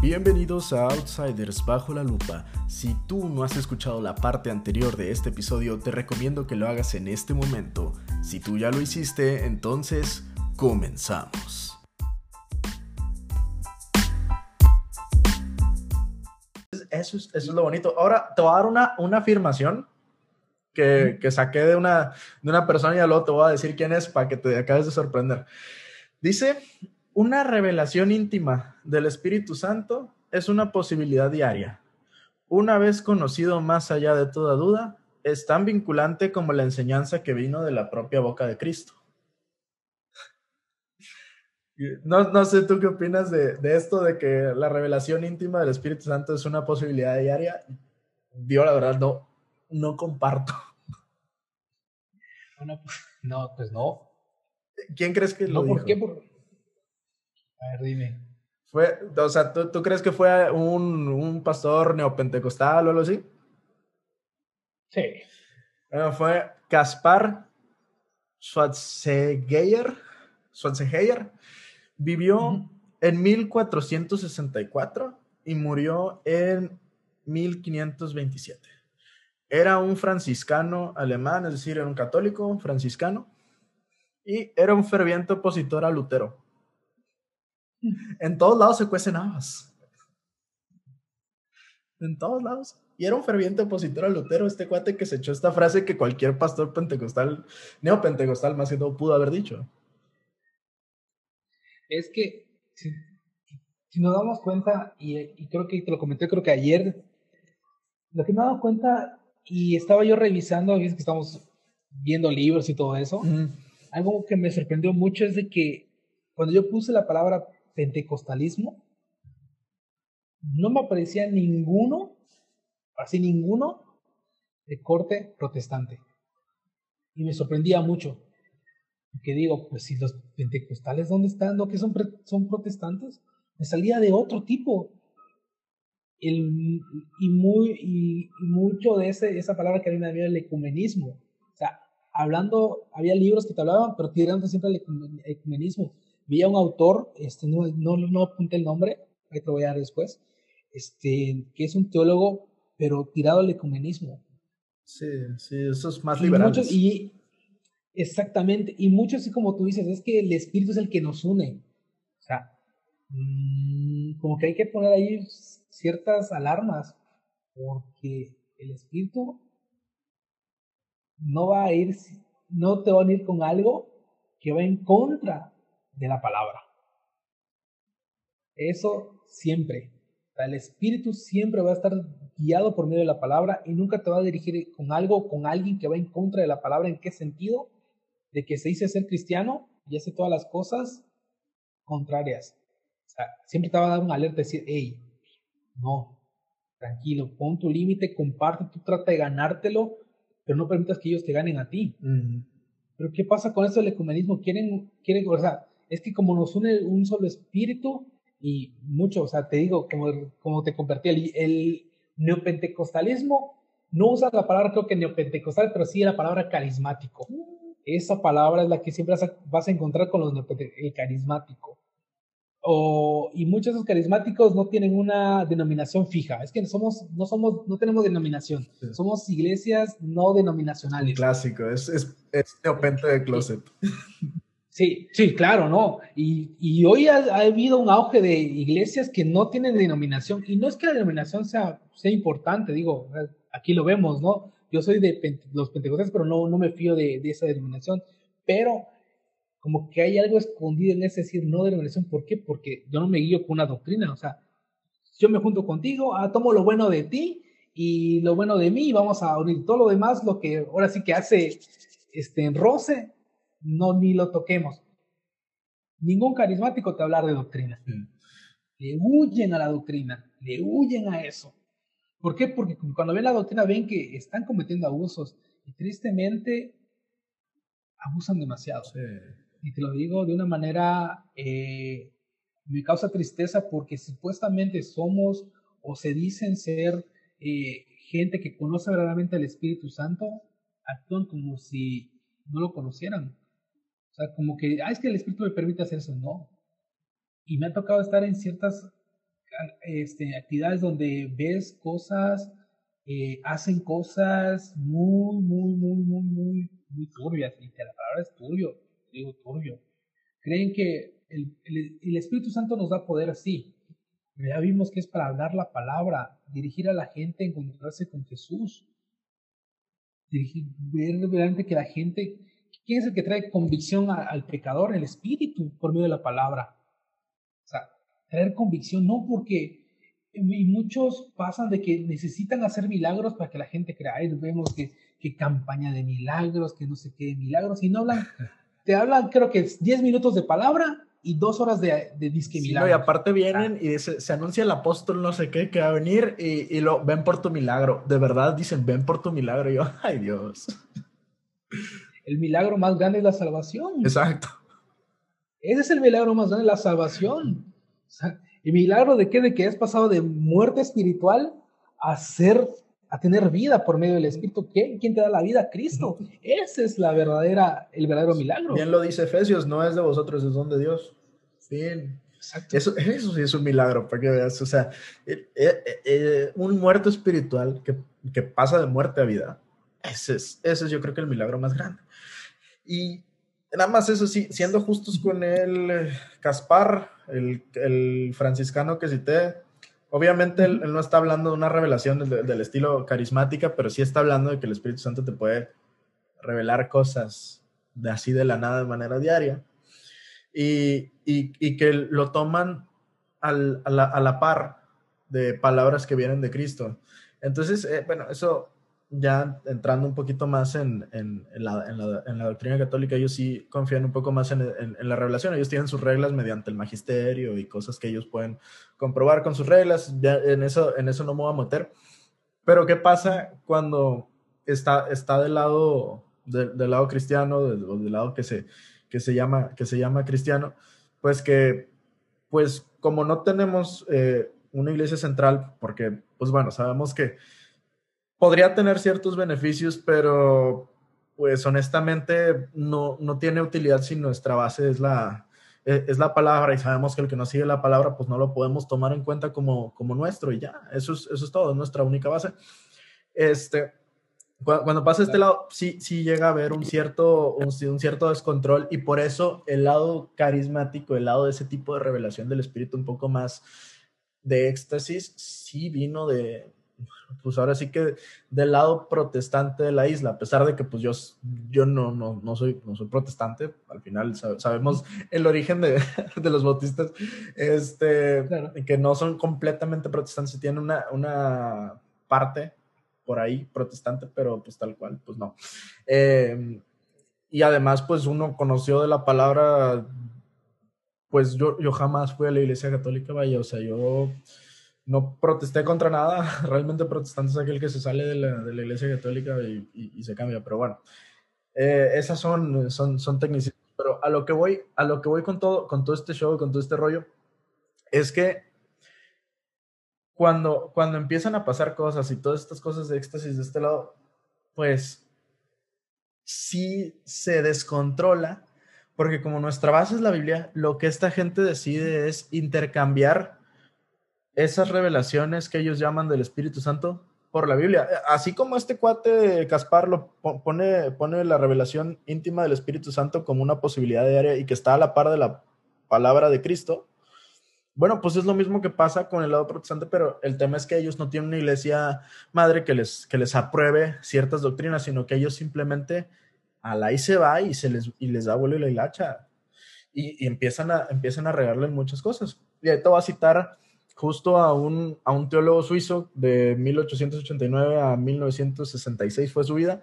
Bienvenidos a Outsiders Bajo la Lupa. Si tú no has escuchado la parte anterior de este episodio, te recomiendo que lo hagas en este momento. Si tú ya lo hiciste, entonces comenzamos. Eso es, eso es lo bonito. Ahora te voy a dar una, una afirmación que, que saqué de una, de una persona y luego te voy a decir quién es para que te acabes de sorprender. Dice, una revelación íntima del Espíritu Santo es una posibilidad diaria. Una vez conocido más allá de toda duda, es tan vinculante como la enseñanza que vino de la propia boca de Cristo. No, no sé tú qué opinas de, de, esto, de que la revelación íntima del Espíritu Santo es una posibilidad diaria. Yo la verdad no, no comparto. no, pues no. ¿Quién crees que no, lo ¿por dijo? qué? Por... A ver, dime. Fue, o sea, ¿tú, ¿tú, crees que fue un, un pastor neopentecostal o algo así? Sí. Bueno, fue Caspar Schwarzenegger. Schwarzenegger vivió uh -huh. en 1464 y murió en 1527. Era un franciscano alemán, es decir, era un católico franciscano, y era un ferviente opositor a Lutero. En todos lados se cuecen habas. En todos lados. Y era un ferviente opositor a Lutero, este cuate que se echó esta frase que cualquier pastor pentecostal, neopentecostal más que todo, pudo haber dicho. Es que, si, si nos damos cuenta, y, y, creo que te lo comenté, creo que ayer, lo que me he dado cuenta, y estaba yo revisando, que estamos viendo libros y todo eso, Mm. algo que me sorprendió mucho es de que cuando yo puse la palabra pentecostalismo, no me aparecía ninguno, así ninguno, de corte protestante. Y me sorprendía mucho. Porque digo, pues si los pentecostales, ¿dónde están? ¿No que son, son protestantes? Me salía de otro tipo. El, y, muy, y, mucho de ese, esa palabra que a mí me da miedo, el ecumenismo. O sea, hablando, había libros que te hablaban, pero tirando siempre al ecumenismo. Vi a un autor, este, no, no, no apunté el nombre, ahí te lo voy a dar después, este, que es un teólogo, pero tirado al ecumenismo. Sí, sí, eso es más liberal. Y, exactamente, y mucho así como tú dices, es que el espíritu es el que nos une. O sea, mmm, como que hay que poner ahí ciertas alarmas, porque el espíritu no va a ir, no te va a ir con algo que va en contra de la palabra. Eso siempre. El espíritu siempre va a estar guiado por medio de la palabra y nunca te va a dirigir con algo, con alguien que va en contra de la palabra. ¿En qué sentido? De que se dice ser cristiano y hace todas las cosas contrarias. O sea, siempre te va a dar una alerta, decir, hey, no, tranquilo, pon tu límite, comparte, tú trata de ganártelo, pero no permitas que ellos te ganen a ti. Uh -huh. Pero ¿qué pasa con eso del ecumenismo? Quieren, quieren, o sea, es que como nos une un solo espíritu y mucho, o sea, te digo, como, como te convertí, el, el neopentecostalismo no usa la palabra, creo que neopentecostal, pero sí la palabra carismático. Esa palabra es la que siempre vas a encontrar con los el carismático. O, y muchos de esos carismáticos no tienen una denominación fija. Es que somos, no somos, no tenemos denominación. Sí. Somos iglesias no denominacionales. Un clásico, es, es, es neopente de closet. Sí, sí, claro, ¿no? Y, y hoy ha, ha, habido un auge de iglesias que no tienen denominación. Y no es que la denominación sea, sea importante, digo, aquí lo vemos, ¿no? Yo soy de los pentecostales, pero no, no me fío de, de esa denominación. Pero como que hay algo escondido en ese decir no denominación. ¿Por qué? Porque yo no me guío con una doctrina. O sea, yo me junto contigo, ah, tomo lo bueno de ti y lo bueno de mí y vamos a unir todo lo demás, lo que ahora sí que hace este, roce, no ni lo toquemos. Ningún carismático te va a hablar de doctrina. Mm. Le huyen a la doctrina, le huyen a eso. ¿Por qué? Porque cuando ven la doctrina ven que están cometiendo abusos y tristemente abusan demasiado. Sí. Y te lo digo de una manera, eh, me causa tristeza porque supuestamente somos o se dicen ser eh, gente que conoce verdaderamente al Espíritu Santo, actúan como si no lo conocieran. O sea, como que, ah, es que el Espíritu me permite hacer eso. No. Y me ha tocado estar en ciertas este, actividades donde ves cosas, eh, hacen cosas muy, muy, muy, muy, muy, muy turbias. Y la palabra es turbio, digo turbio. Creen que el, el, Espíritu Santo nos da poder así. Ya vimos que es para hablar la palabra, dirigir a la gente, encontrarse con Jesús. Dirigir, ver realmente que la gente, ¿quién es el que trae convicción al pecador? El Espíritu, por medio de la palabra. O sea, traer convicción, no porque y muchos pasan de que necesitan hacer milagros para que la gente crea. Ahí vemos que, que campaña de milagros, que no sé qué milagros, y no hablan, te hablan creo que 10 minutos de palabra y dos horas de, de disque milagro. y aparte vienen ah. y se, anuncia el apóstol no sé qué que va a venir y, y, lo ven por tu milagro. De verdad dicen, ven por tu milagro. Y yo, ay Dios. El milagro más grande es la salvación. Exacto. Ese es el milagro más grande, la salvación. O sea, ¿Y milagro de qué? De que has pasado de muerte espiritual a ser, a tener vida por medio del Espíritu. ¿Quién, ¿Quién te da la vida? Cristo. Ese es la verdadera, el verdadero milagro. Bien lo dice Efesios, no es de vosotros, es don de Dios. Bien. Exacto. Eso, eso sí es un milagro, para que veas. O sea, eh, eh, eh, un muerto espiritual que, que, pasa de muerte a vida. Ese es, ese es yo creo que el milagro más grande. Y nada más eso sí, siendo justos con el Caspar, el, franciscano que cité, obviamente él, no está hablando de una revelación del, estilo carismática, pero sí está hablando de que el Espíritu Santo te puede revelar cosas de así de la nada de manera diaria. Y, que lo toman a, la, par de palabras que vienen de Cristo. Entonces, eh, bueno, eso ya entrando un poquito más en, en, la, en, la, doctrina católica, ellos sí confían un poco más en, la revelación. Ellos tienen sus reglas mediante el magisterio y cosas que ellos pueden comprobar con sus reglas. Ya en, eso, en eso no me voy a meter. Pero ¿qué pasa cuando está, está del, lado, del lado cristiano, del, del lado que se, que, se llama, que se llama cristiano? Pues que, pues como no tenemos eh, una iglesia central, porque, pues bueno, sabemos que podría tener ciertos beneficios, pero pues honestamente no, no tiene utilidad si nuestra base es la, e, es la palabra y sabemos que el que no sigue la palabra pues no lo podemos tomar en cuenta como, como nuestro y ya, eso es, eso es todo, es nuestra única base. Este, cuando, pasa este lado, sí, sí llega a haber un cierto, un, un, cierto descontrol y por eso el lado carismático, el lado de ese tipo de revelación del espíritu un poco más de éxtasis, sí vino de, pues ahora sí que del lado protestante de la isla, a pesar de que pues yo, yo no, no, no, soy, no soy protestante, al final sabemos el origen de, de los bautistas, este, que no son completamente protestantes, tienen una, una parte por ahí protestante, pero pues tal cual, pues no. Em, y además, pues uno conoció de la palabra, pues yo, yo jamás fui a la iglesia católica, vaya, o sea, yo no protesté contra nada. Realmente protestante es aquel que se sale de la, de la iglesia católica y, se cambia. Pero bueno, eh, esas son, son, son tecnicismos. Pero a lo que voy, a lo que voy con todo, con todo este show, con todo este rollo, es que cuando, cuando empiezan a pasar cosas y todas estas cosas de éxtasis de este lado, pues sí se descontrola, porque como nuestra base es la Biblia, lo que esta gente decide es intercambiar esas revelaciones que ellos llaman del Espíritu Santo por la Biblia. Así como este cuate Caspar lo pone, pone la revelación íntima del Espíritu Santo como una posibilidad diaria y que está a la par de la palabra de Cristo. Bueno, pues es lo mismo que pasa con el lado protestante, pero el tema es que ellos no tienen una iglesia madre que les, que les apruebe ciertas doctrinas, sino que ellos simplemente a la ahí se va y, se les, y les da vuelo y la hilacha. Y, y, empiezan, a, empiezan a regarle muchas cosas. Y ahí te voy a citar justo a un, a un teólogo suizo de 1889 a 1966 fue su vida,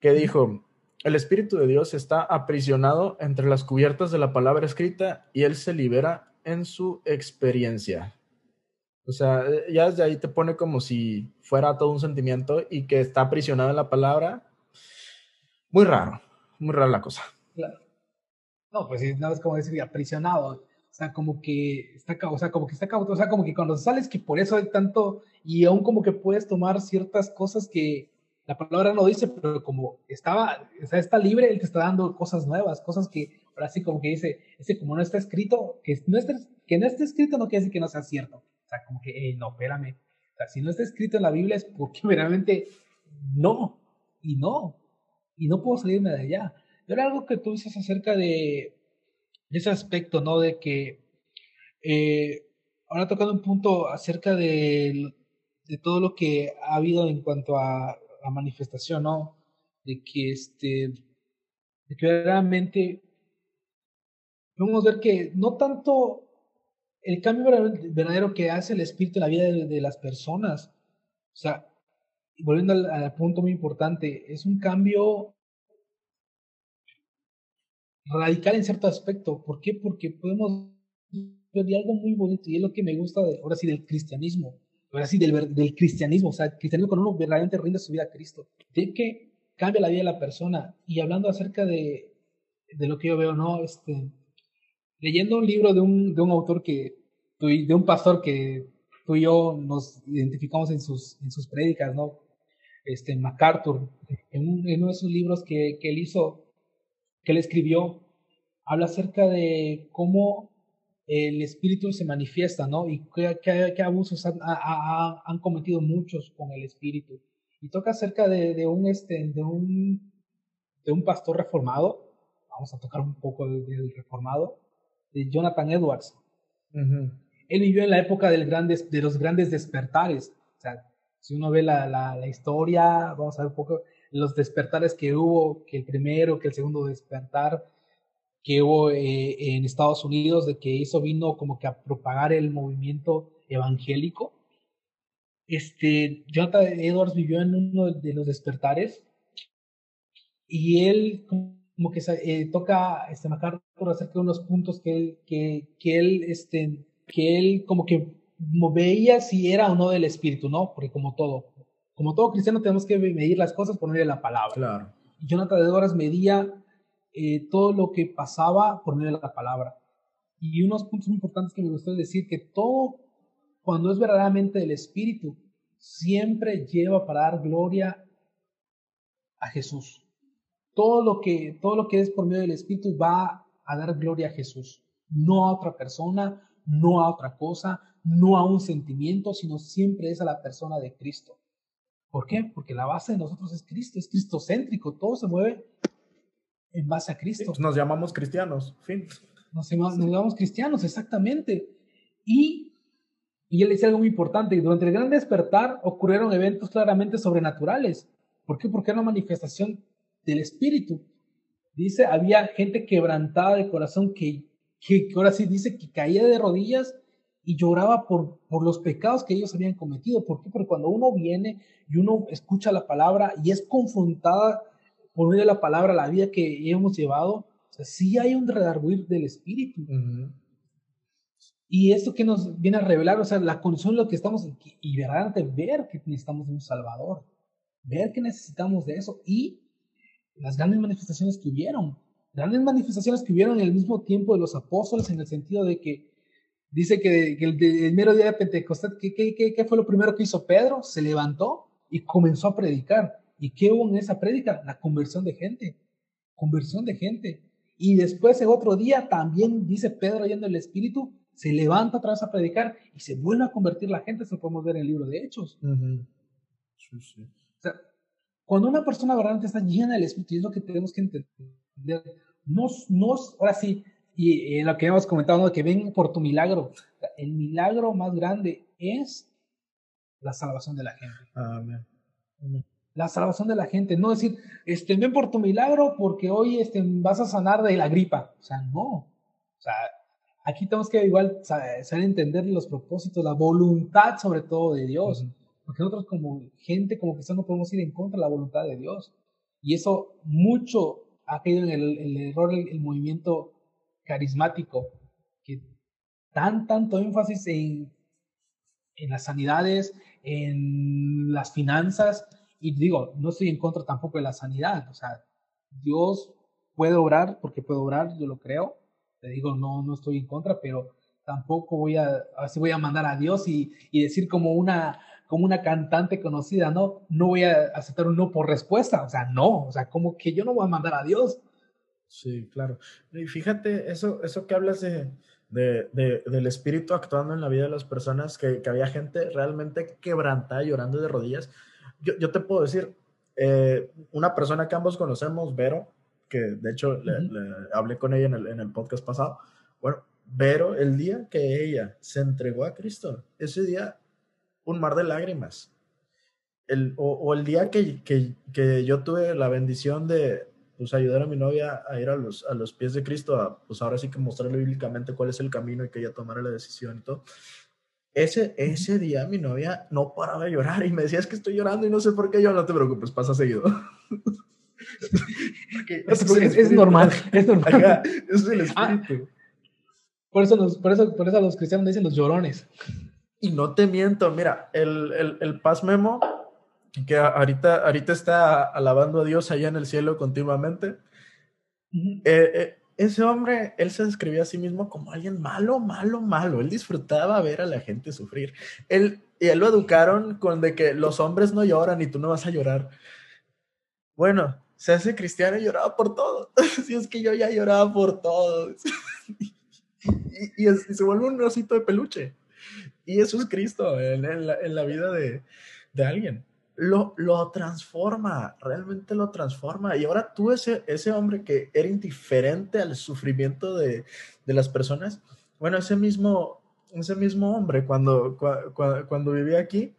que dijo, el Espíritu de Dios está aprisionado entre las cubiertas de la palabra escrita y él se libera en su experiencia. O sea, ya desde ahí te pone como si fuera todo un sentimiento y que está aprisionado en la palabra. Muy raro, muy rara la cosa. No, pues no es como decir aprisionado sea, como que está, o sea, como que está, o sea, como que cuando sales que por eso hay tanto, y aún como que puedes tomar ciertas cosas que la palabra no dice, pero como estaba, o sea, está libre, él te está dando cosas nuevas, cosas que ahora sí como que dice, ese como no está escrito, que no esté, que no esté escrito no quiere decir que no sea cierto. O sea, como que, no, espérame. O sea, si no está escrito en la Biblia es porque verdaderamente no, y no, y no puedo salirme de allá. Era algo que tú dices acerca de, ese aspecto, ¿no? De que eh, ahora tocando un punto acerca de, todo lo que ha habido en cuanto a la manifestación, ¿no? De que este, de que realmente podemos ver que no tanto el cambio verdadero que hace el espíritu en la vida de, las personas, o sea, volviendo al, punto muy importante, es un cambio radical en cierto aspecto. ¿Por qué? Porque podemos ver algo muy bonito y es lo que me gusta de, ahora sí del cristianismo, ahora sí del, del cristianismo, o sea, el cristianismo cuando uno verdaderamente rinde su vida a Cristo, de que cambia la vida de la persona. Y hablando acerca de, de lo que yo veo, ¿no? Este, leyendo un libro de un, de un autor que, de un pastor que tú y yo nos identificamos en sus, en sus prédicas, ¿no? Este, MacArthur, en, uno de sus libros que, que él hizo, que él escribió, habla acerca de cómo el espíritu se manifiesta, ¿no? Y qué, qué, abusos han, han, cometido muchos con el espíritu. Y toca acerca de, de, un, este, de, un, de un pastor reformado, vamos a tocar un poco del reformado, de Jonathan Edwards. Él vivió en la época del grandes, de los grandes despertares. O sea, si uno ve la, la, historia, vamos a ver un poco los despertares que hubo, que el primero, que el segundo despertar que hubo eh, en Estados Unidos, de que eso vino como que a propagar el movimiento evangélico. Este, Jonathan Edwards vivió en uno de los despertares y él como que eh, toca este MacArthur acerca de unos puntos que él, que, que él, este, que él como que veía si era o no del espíritu, ¿no? Porque como todo, como todo cristiano tenemos que medir las cosas por medio de la palabra. Claro. Y Jonathan Edwards medía eh, todo lo que pasaba por medio de la palabra. Y unos puntos muy importantes que me gustó decir que todo, cuando es verdaderamente del espíritu, siempre lleva para dar gloria a Jesús todo lo que, todo lo que es por medio del Espíritu va a dar gloria a Jesús, no a otra persona, no a otra cosa, no a un sentimiento, sino siempre es a la persona de Cristo. ¿Por qué? Porque la base de nosotros es Cristo, es cristocéntrico, todo se mueve en base a Cristo. nos llamamos cristianos, fin. Nos, llamamos cristianos, exactamente. Y, y él decía algo muy importante, durante el gran despertar ocurrieron eventos claramente sobrenaturales. ¿Por qué? Porque era una manifestación del Espíritu. Dice, había gente quebrantada de corazón que, que, ahora sí dice que caía de rodillas y lloraba por, por los pecados que ellos habían cometido. ¿Por qué? Porque cuando uno viene y uno escucha la palabra y es confrontada por medio de la palabra la vida que hemos llevado, o sea, sí hay un redarguir del espíritu. Y esto que nos viene a revelar, o sea, la condición de lo que estamos, y verdaderamente ver que necesitamos un Salvador, ver que necesitamos de eso y las grandes manifestaciones que hubieron, grandes manifestaciones que hubieron en el mismo tiempo de los apóstoles, en el sentido de que dice que, el, mero día de Pentecostés, ¿qué, qué, qué, fue lo primero que hizo Pedro? Se levantó y comenzó a predicar. ¿Y qué hubo en esa prédica? La conversión de gente, conversión de gente. Y después, el otro día, también dice Pedro, yendo el Espíritu, se levanta otra vez a predicar y se vuelve a convertir la gente, eso lo podemos ver en el libro de Hechos. sí, sí. O sea, cuando una persona verdaderamente está llena del Espíritu, y es lo que tenemos que entender, no, no ahora sí, y en lo que hemos comentado, ¿no? que ven por tu milagro, el milagro más grande es la salvación de la gente. Amén. La salvación de la gente, no decir, este, ven por tu milagro porque hoy este, vas a sanar de la gripa. O sea, no. O sea, aquí tenemos que igual saber entender los propósitos, la voluntad sobre todo de Dios. Porque nosotros como gente, como cristianos, no podemos ir en contra de la voluntad de Dios. Y eso mucho ha caído en el, error el, movimiento carismático, que dan tanto énfasis en, en las sanidades, en las finanzas, y digo, no estoy en contra tampoco de la sanidad, o sea, Dios puede orar porque puede orar, yo lo creo, te digo, no, no estoy en contra, pero tampoco voy a, así voy a mandar a Dios y, y decir como una, como una cantante conocida, ¿no? No voy a aceptar un no por respuesta, o sea, no, o sea, como que yo no voy a mandar a Dios. Sí, claro. Y fíjate, eso, eso que hablas de, de, del espíritu actuando en la vida de las personas, que, había gente realmente quebrantada, llorando de rodillas. Yo, yo te puedo decir, eh, una persona que ambos conocemos, Vero, que de hecho le, hablé con ella en el, en el podcast pasado, bueno, Vero, el día que ella se entregó a Cristo, ese día un mar de lágrimas. El, o, el día que, que, que, yo tuve la bendición de, pues ayudar a mi novia a ir a los, a los pies de Cristo, a, pues ahora sí que mostrarle bíblicamente cuál es el camino y que ella tomara la decisión y todo. Ese, ese día mi novia no paraba de llorar y me decía, es que estoy llorando y no sé por qué yo, no te preocupes, pasa seguido. es, normal, es normal. es el ah, espíritu. por, eso por, eso, por eso los cristianos dicen los llorones. Y no te miento, mira, el, el, el Paz Memo que ahorita, ahorita está alabando a Dios allá en el cielo continuamente. Eh, eh, ese hombre, él se describía a sí mismo como alguien malo, malo, malo. Él disfrutaba ver a la gente sufrir. Él, y él lo educaron con de que los hombres no lloran y tú no vas a llorar. Bueno, se hace cristiano y lloraba por todo. si es que yo ya lloraba por todo. y, se vuelve un osito de peluche. Y eso es Cristo en, la, en la, vida de, de alguien lo, lo transforma, realmente lo transforma. Y ahora tú, ese, ese hombre que era indiferente al sufrimiento de, de las personas, bueno, ese mismo, ese mismo hombre cuando, cuando, vivía aquí,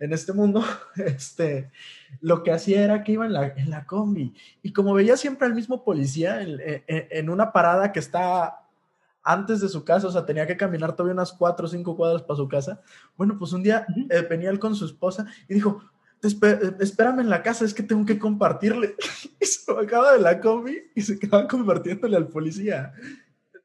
en este mundo, este, lo que hacía era que iba en la, en la combi y como veía siempre al mismo policía en, en, una parada que está antes de su casa, o sea, tenía que caminar todavía unas cuatro o cinco cuadras para su casa. Bueno, pues un día eh, venía él con su esposa y dijo, espérame en la casa, es que tengo que compartirle. Y se acaba de la combi y se acaba compartiéndole al policía.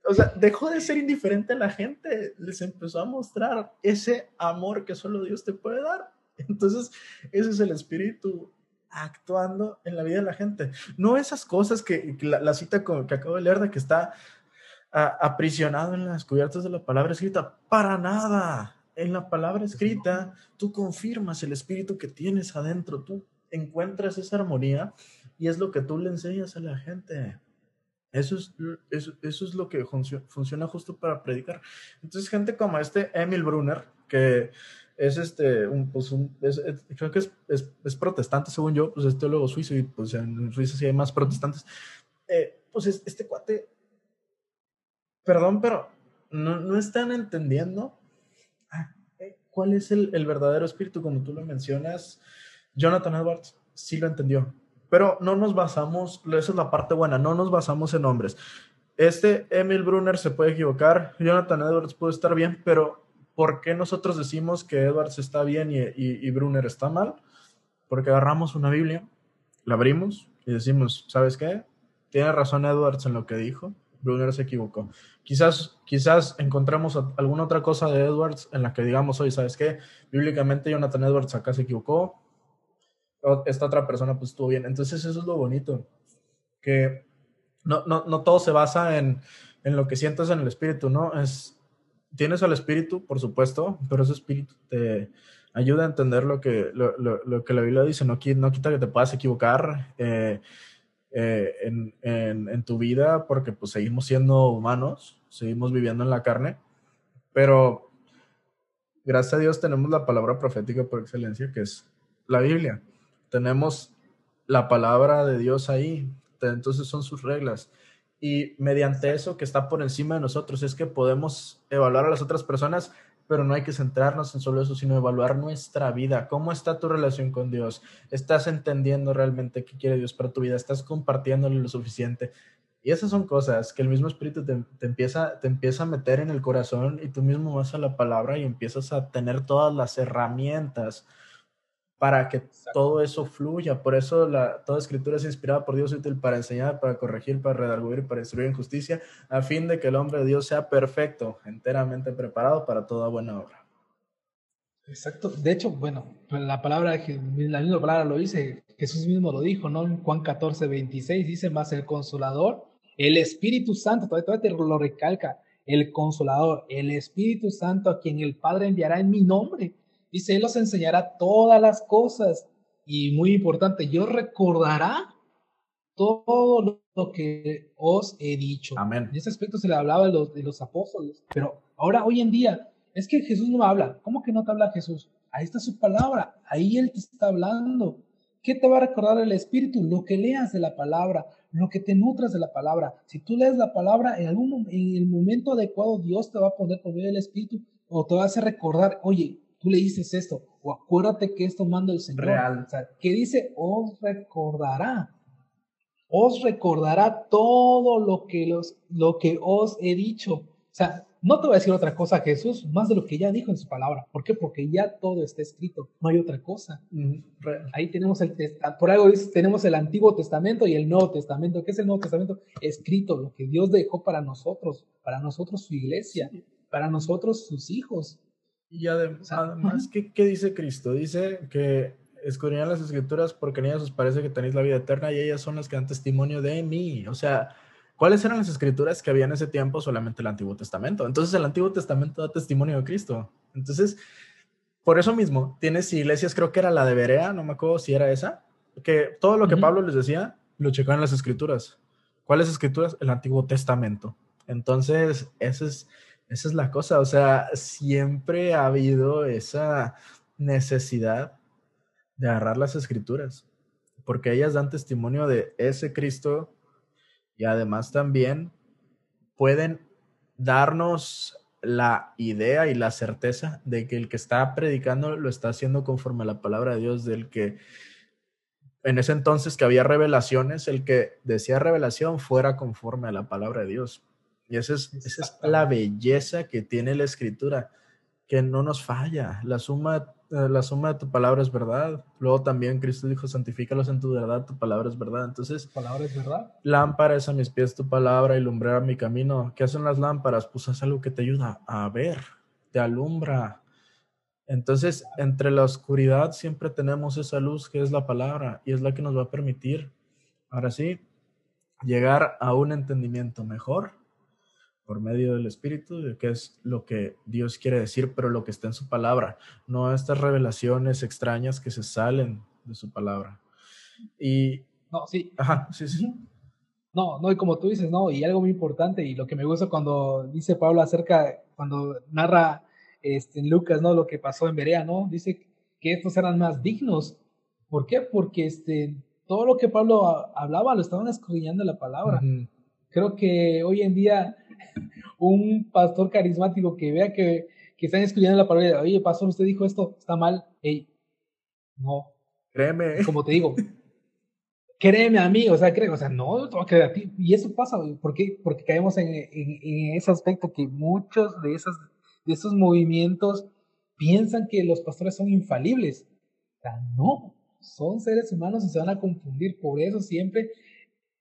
O sea, dejó de ser indiferente a la gente, les empezó a mostrar ese amor que solo Dios te puede dar. Entonces, ese es el espíritu actuando en la vida de la gente. No esas cosas que, la, cita que acabo de leer de que está aprisionado en las cubiertas de la palabra escrita, para nada en la palabra escrita, tú confirmas el espíritu que tienes adentro, tú encuentras esa armonía y es lo que tú le enseñas a la gente. Eso es, eso, es lo que funciona justo para predicar. Entonces, gente como este Emil Brunner, que es este, un, pues un, creo que es, es, protestante, según yo, pues es teólogo suizo y pues en Suiza sí hay más protestantes. Eh, pues este cuate, perdón, pero no, no están entendiendo cuál es el, verdadero espíritu, como tú lo mencionas. Jonathan Edwards sí lo entendió, pero no nos basamos, esa es la parte buena, no nos basamos en hombres. Este Emil Brunner se puede equivocar, Jonathan Edwards puede estar bien, pero ¿por qué nosotros decimos que Edwards está bien y, y Brunner está mal? Porque agarramos una Biblia, la abrimos y decimos, ¿sabes qué? Tiene razón Edwards en lo que dijo, Brunner se equivocó. Quizás, quizás encontremos alguna otra cosa de Edwards en la que digamos, hoy, ¿sabes qué? Bíblicamente Jonathan Edwards acá se equivocó, esta otra persona pues estuvo bien. Entonces eso es lo bonito, que no, no, no todo se basa en, en lo que sientes en el espíritu, ¿no? Es, tienes al espíritu, por supuesto, pero ese espíritu te ayuda a entender lo que, lo, lo, que la Biblia dice, no, no quita que te puedas equivocar. Eh, eh, en, en, tu vida porque pues seguimos siendo humanos, seguimos viviendo en la carne, pero gracias a Dios tenemos la palabra profética por excelencia que es la Biblia. Tenemos la palabra de Dios ahí, entonces son sus reglas. Y mediante eso que está por encima de nosotros es que podemos evaluar a las otras personas pero no hay que centrarnos en solo eso, sino evaluar nuestra vida. ¿Cómo está tu relación con Dios? ¿Estás entendiendo realmente qué quiere Dios para tu vida? ¿Estás compartiéndole lo suficiente? Y esas son cosas que el mismo Espíritu te, empieza, te empieza a meter en el corazón y tú mismo vas a la palabra y empiezas a tener todas las herramientas para que todo eso fluya. Por eso la, toda escritura es inspirada por Dios, útil para enseñar, para corregir, para redarguir, para instruir en justicia, a fin de que el hombre de Dios sea perfecto, enteramente preparado para toda buena obra. Exacto. De hecho, bueno, la palabra, la misma palabra lo dice, Jesús mismo lo dijo, ¿no? En Juan 14, 26 dice más el consolador, el Espíritu Santo, todavía te lo recalca, el consolador, el Espíritu Santo a quien el Padre enviará en mi nombre Dice, Él os enseñará todas las cosas. Y muy importante, yo recordará todo lo que os he dicho. Amén. En ese aspecto se le hablaba de los, de los apóstoles, pero ahora, hoy en día, es que Jesús no habla. ¿Cómo que no te habla Jesús? Ahí está su palabra, ahí Él te está hablando. ¿Qué te va a recordar el Espíritu? Lo que leas de la palabra, lo que te nutras de la palabra. Si tú lees la palabra, en, algún, en el momento adecuado Dios te va a poner por medio del Espíritu o te va a hacer recordar, oye, tú le dices esto, o acuérdate que esto manda el Señor. Real. O sea, que dice, os recordará. Os recordará todo lo que, los, lo que os he dicho. O sea, no te voy a decir otra cosa Jesús, más de lo que ya dijo en su palabra. ¿Por qué? Porque ya todo está escrito, no hay otra cosa. Ahí tenemos el por algo dice, tenemos el Antiguo Testamento y el Nuevo Testamento. ¿Qué es el Nuevo Testamento? Escrito, lo que Dios dejó para nosotros, para nosotros su iglesia, para nosotros sus hijos. Y además, ¿qué, ¿qué, dice Cristo? Dice que escudriñan las escrituras porque en ellas os parece que tenéis la vida eterna y ellas son las que dan testimonio de mí. O sea, ¿cuáles eran las escrituras que había en ese tiempo? Solamente el Antiguo Testamento. Entonces el Antiguo Testamento da testimonio de Cristo. Entonces, por eso mismo, tienes iglesias, creo que era la de Berea, no me acuerdo si era esa, que todo lo que Pablo les decía, lo checaban las escrituras. ¿Cuáles escrituras? El Antiguo Testamento. Entonces, esa es, esa es la cosa. O sea, siempre ha habido esa necesidad de agarrar las escrituras, porque ellas dan testimonio de ese Cristo y además también pueden darnos la idea y la certeza de que el que está predicando lo está haciendo conforme a la palabra de Dios, del que en ese entonces que había revelaciones, el que decía revelación fuera conforme a la palabra de Dios. Y esa es, esa es la belleza que tiene la escritura, que no nos falla. La suma eh, la suma de tu palabra es verdad. Luego también Cristo dijo, santifícalos en tu verdad, tu palabra es verdad. Entonces, palabra es verdad. Lámpara es a mis pies tu palabra y lumbrera mi camino. ¿Qué hacen las lámparas? Pues es algo que te ayuda a ver, te alumbra. Entonces, entre la oscuridad siempre tenemos esa luz que es la palabra y es la que nos va a permitir, ahora sí, llegar a un entendimiento mejor por medio del Espíritu, de qué es lo que Dios quiere decir, pero lo que está en su palabra, no estas revelaciones extrañas que se salen de su palabra. Y... No, sí. Ajá, sí, sí. No, no, y como tú dices, no, y algo muy importante, y lo que me gusta cuando dice Pablo acerca, cuando narra este, en Lucas, ¿no? Lo que pasó en Berea, ¿no? Dice que estos eran más dignos. ¿Por qué? Porque este, todo lo que Pablo hablaba lo estaban escudriñando la palabra. Creo que hoy en día un pastor carismático que vea que, que están escribiendo la palabra, oye, pastor, usted dijo esto, está mal, hey, no. Créeme. Como te digo, créeme a mí, o sea, créeme, o sea, no, te voy a creer a ti. Y eso pasa, ¿por qué? Porque caemos en, en, ese aspecto que muchos de, esas, de esos movimientos piensan que los pastores son infalibles. O sea, no, son seres humanos y se van a confundir. Por eso siempre,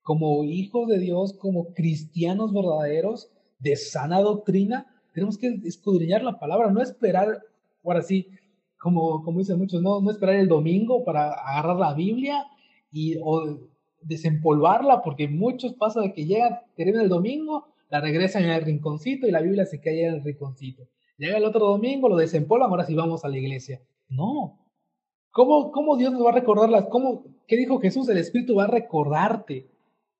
como hijos de Dios, como cristianos verdaderos, de sana doctrina, tenemos que escudriñar la palabra, no esperar, ahora sí, como, como dicen muchos, no, no esperar el domingo para agarrar la Biblia y, o desempolvarla, porque muchos pasa de que llegan, terminan el domingo, la regresan en el rinconcito y la Biblia se cae en el rinconcito. Llega el otro domingo, lo desempolvan, ahora sí vamos a la iglesia. No. ¿Cómo, cómo Dios nos va a recordarlas? ¿Cómo, ¿Qué dijo Jesús? El Espíritu va a recordarte.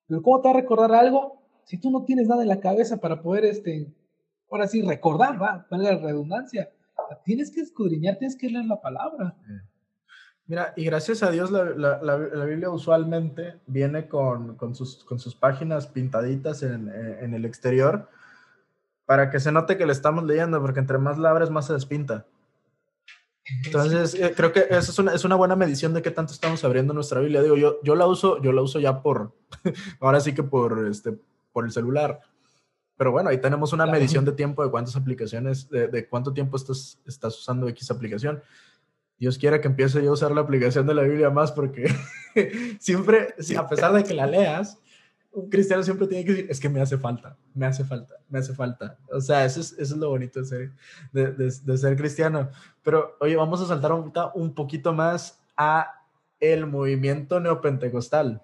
Pero ¿cómo te va a recordar algo? si tú no tienes nada en la cabeza para poder, este, ahora sí, recordar, va, la redundancia, tienes que escudriñar, tienes que leer la palabra. Mira, y gracias a Dios la, la, la, Biblia usualmente viene con, con, sus, con sus páginas pintaditas en, en, el exterior para que se note que le estamos leyendo, porque entre más la abres, más se despinta. Entonces, eh, creo que esa es una, es una buena medición de qué tanto estamos abriendo nuestra Biblia. Digo, yo, yo la uso, yo la uso ya por, ahora sí que por, este, por el celular. Pero bueno, ahí tenemos una medición de tiempo de cuántas aplicaciones, de, cuánto tiempo estás, estás usando X aplicación. Dios quiera que empiece yo a usar la aplicación de la Biblia más porque siempre, a pesar de que la leas, cristiano siempre tiene que decir, es que me hace falta, me hace falta, me hace falta. O sea, eso es, eso es lo bonito de ser, de, de, ser cristiano. Pero oye, vamos a saltar ahorita un poquito más a el movimiento neopentecostal.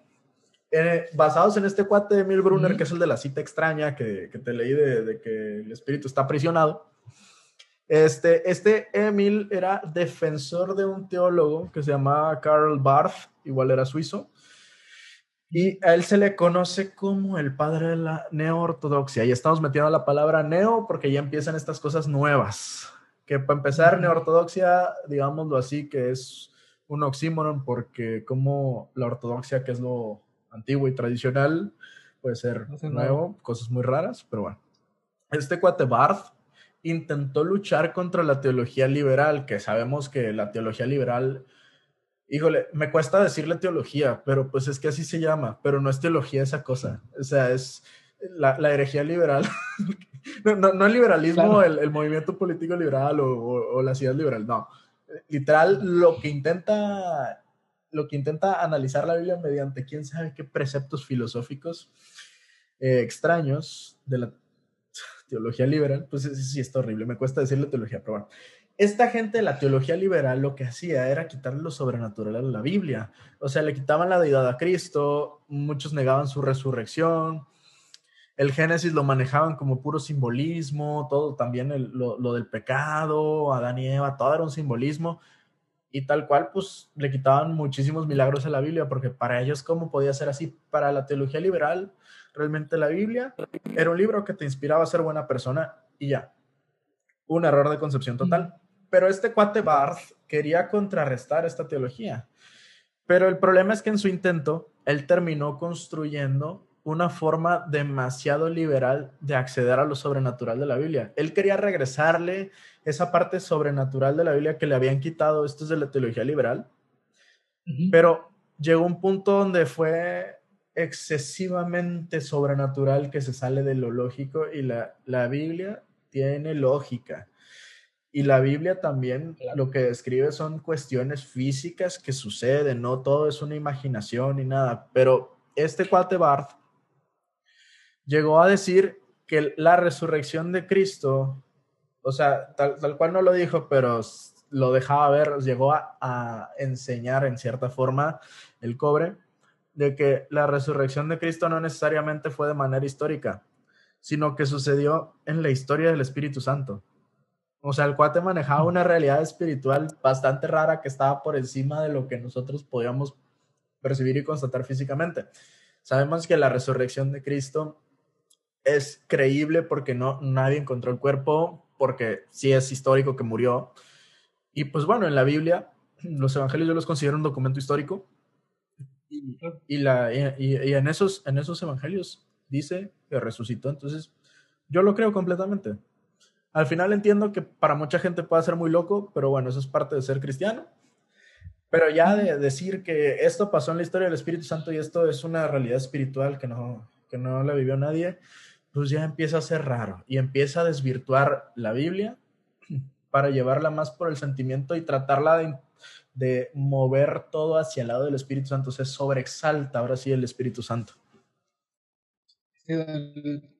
Eh, basados en este cuate de Emil Brunner, que es el de la cita extraña que, que te leí de, de, que el espíritu está aprisionado. Este, este Emil era defensor de un teólogo que se llamaba Karl Barth, igual era suizo. Y a él se le conoce como el padre de la neoortodoxia. Y estamos metiendo la palabra neo porque ya empiezan estas cosas nuevas. Que para empezar, neoortodoxia, digámoslo así, que es un oxímoron porque como la ortodoxia, que es lo antiguo y tradicional, puede ser nuevo, cosas muy raras, pero bueno. Este cuate Barth intentó luchar contra la teología liberal, que sabemos que la teología liberal, híjole, me cuesta decirle teología, pero pues es que así se llama, pero no es teología esa cosa, o sea, es la, herejía liberal, no, no, el liberalismo, el, movimiento político liberal o, o, la ciudad liberal, no, literal lo que intenta... Lo que intenta analizar la Biblia mediante quién sabe qué preceptos filosóficos eh, extraños de la teología liberal, pues sí, sí, está horrible, me cuesta decirle teología, pero bueno. Esta gente de la teología liberal lo que hacía era quitarle lo sobrenatural a la Biblia. O sea, le quitaban la deidad a Cristo, muchos negaban su resurrección, el Génesis lo manejaban como puro simbolismo, todo también lo, lo, del pecado, Adán y Eva, todo era un simbolismo. Y tal cual, pues le quitaban muchísimos milagros a la Biblia, porque para ellos, ¿cómo podía ser así? Para la teología liberal, realmente la Biblia era un libro que te inspiraba a ser buena persona y ya. Un error de concepción total. Pero este cuate Barth quería contrarrestar esta teología. Pero el problema es que en su intento, él terminó construyendo una forma demasiado liberal de acceder a lo sobrenatural de la Biblia. Él quería regresarle esa parte sobrenatural de la Biblia que le habían quitado estos de la teología liberal, pero llegó un punto donde fue excesivamente sobrenatural que se sale de lo lógico y la, la Biblia tiene lógica. Y la Biblia también lo que describe son cuestiones físicas que suceden, no todo es una imaginación ni nada. Pero este cuate Barth llegó a decir que la resurrección de Cristo, o sea, tal, tal cual no lo dijo, pero lo dejaba ver, llegó a, a enseñar en cierta forma el cobre, de que la resurrección de Cristo no necesariamente fue de manera histórica, sino que sucedió en la historia del Espíritu Santo. O sea, el cuate manejaba una realidad espiritual bastante rara que estaba por encima de lo que nosotros podíamos percibir y constatar físicamente. Sabemos que la resurrección de Cristo es creíble porque no nadie encontró el cuerpo, porque sí es histórico que murió. Y pues bueno, en la Biblia los evangelios yo los considero un documento histórico y, la, y, en, esos, en esos evangelios dice que resucitó. Entonces, yo lo creo completamente. Al final entiendo que para mucha gente puede ser muy loco, pero bueno, eso es parte de ser cristiano. Pero ya de decir que esto pasó en la historia del Espíritu Santo y esto es una realidad espiritual que no, que no la vivió nadie, pues ya empieza a ser raro y empieza a desvirtuar la Biblia para llevarla más por el sentimiento y tratarla de de mover todo hacia el lado del Espíritu Santo, se sobreexalta ahora sí el Espíritu Santo.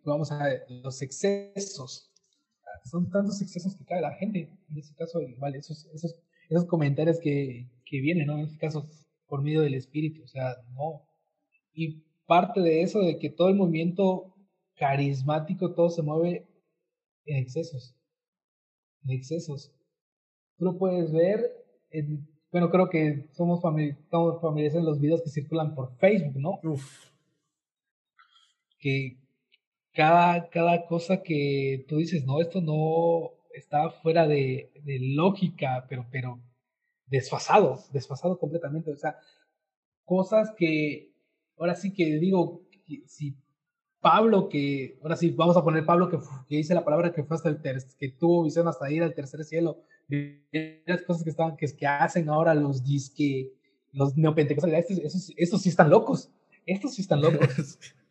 Vamos a ver, los excesos. Son tantos excesos que cae la gente. En este caso, vale, esos, esos, esos comentarios que, que vienen, ¿no? En este caso, por medio del Espíritu. O sea, no. Y parte de eso, de que todo el movimiento carismático, todo se mueve en excesos. En excesos. Tú lo puedes ver en bueno, creo que somos familiarizados en los videos que circulan por Facebook, ¿no? Uf. Que cada, cada cosa que tú dices, no, esto no está fuera de, de lógica, pero, pero desfasado, desfasado completamente. O sea, cosas que ahora sí que digo, si Pablo, que ahora sí vamos a poner Pablo que, que dice la palabra que fue hasta el ter que tuvo visión hasta ir al tercer cielo, las cosas que estaban, que, que hacen ahora los disque, los neopentecostales, estos, estos, sí están locos, estos sí están locos.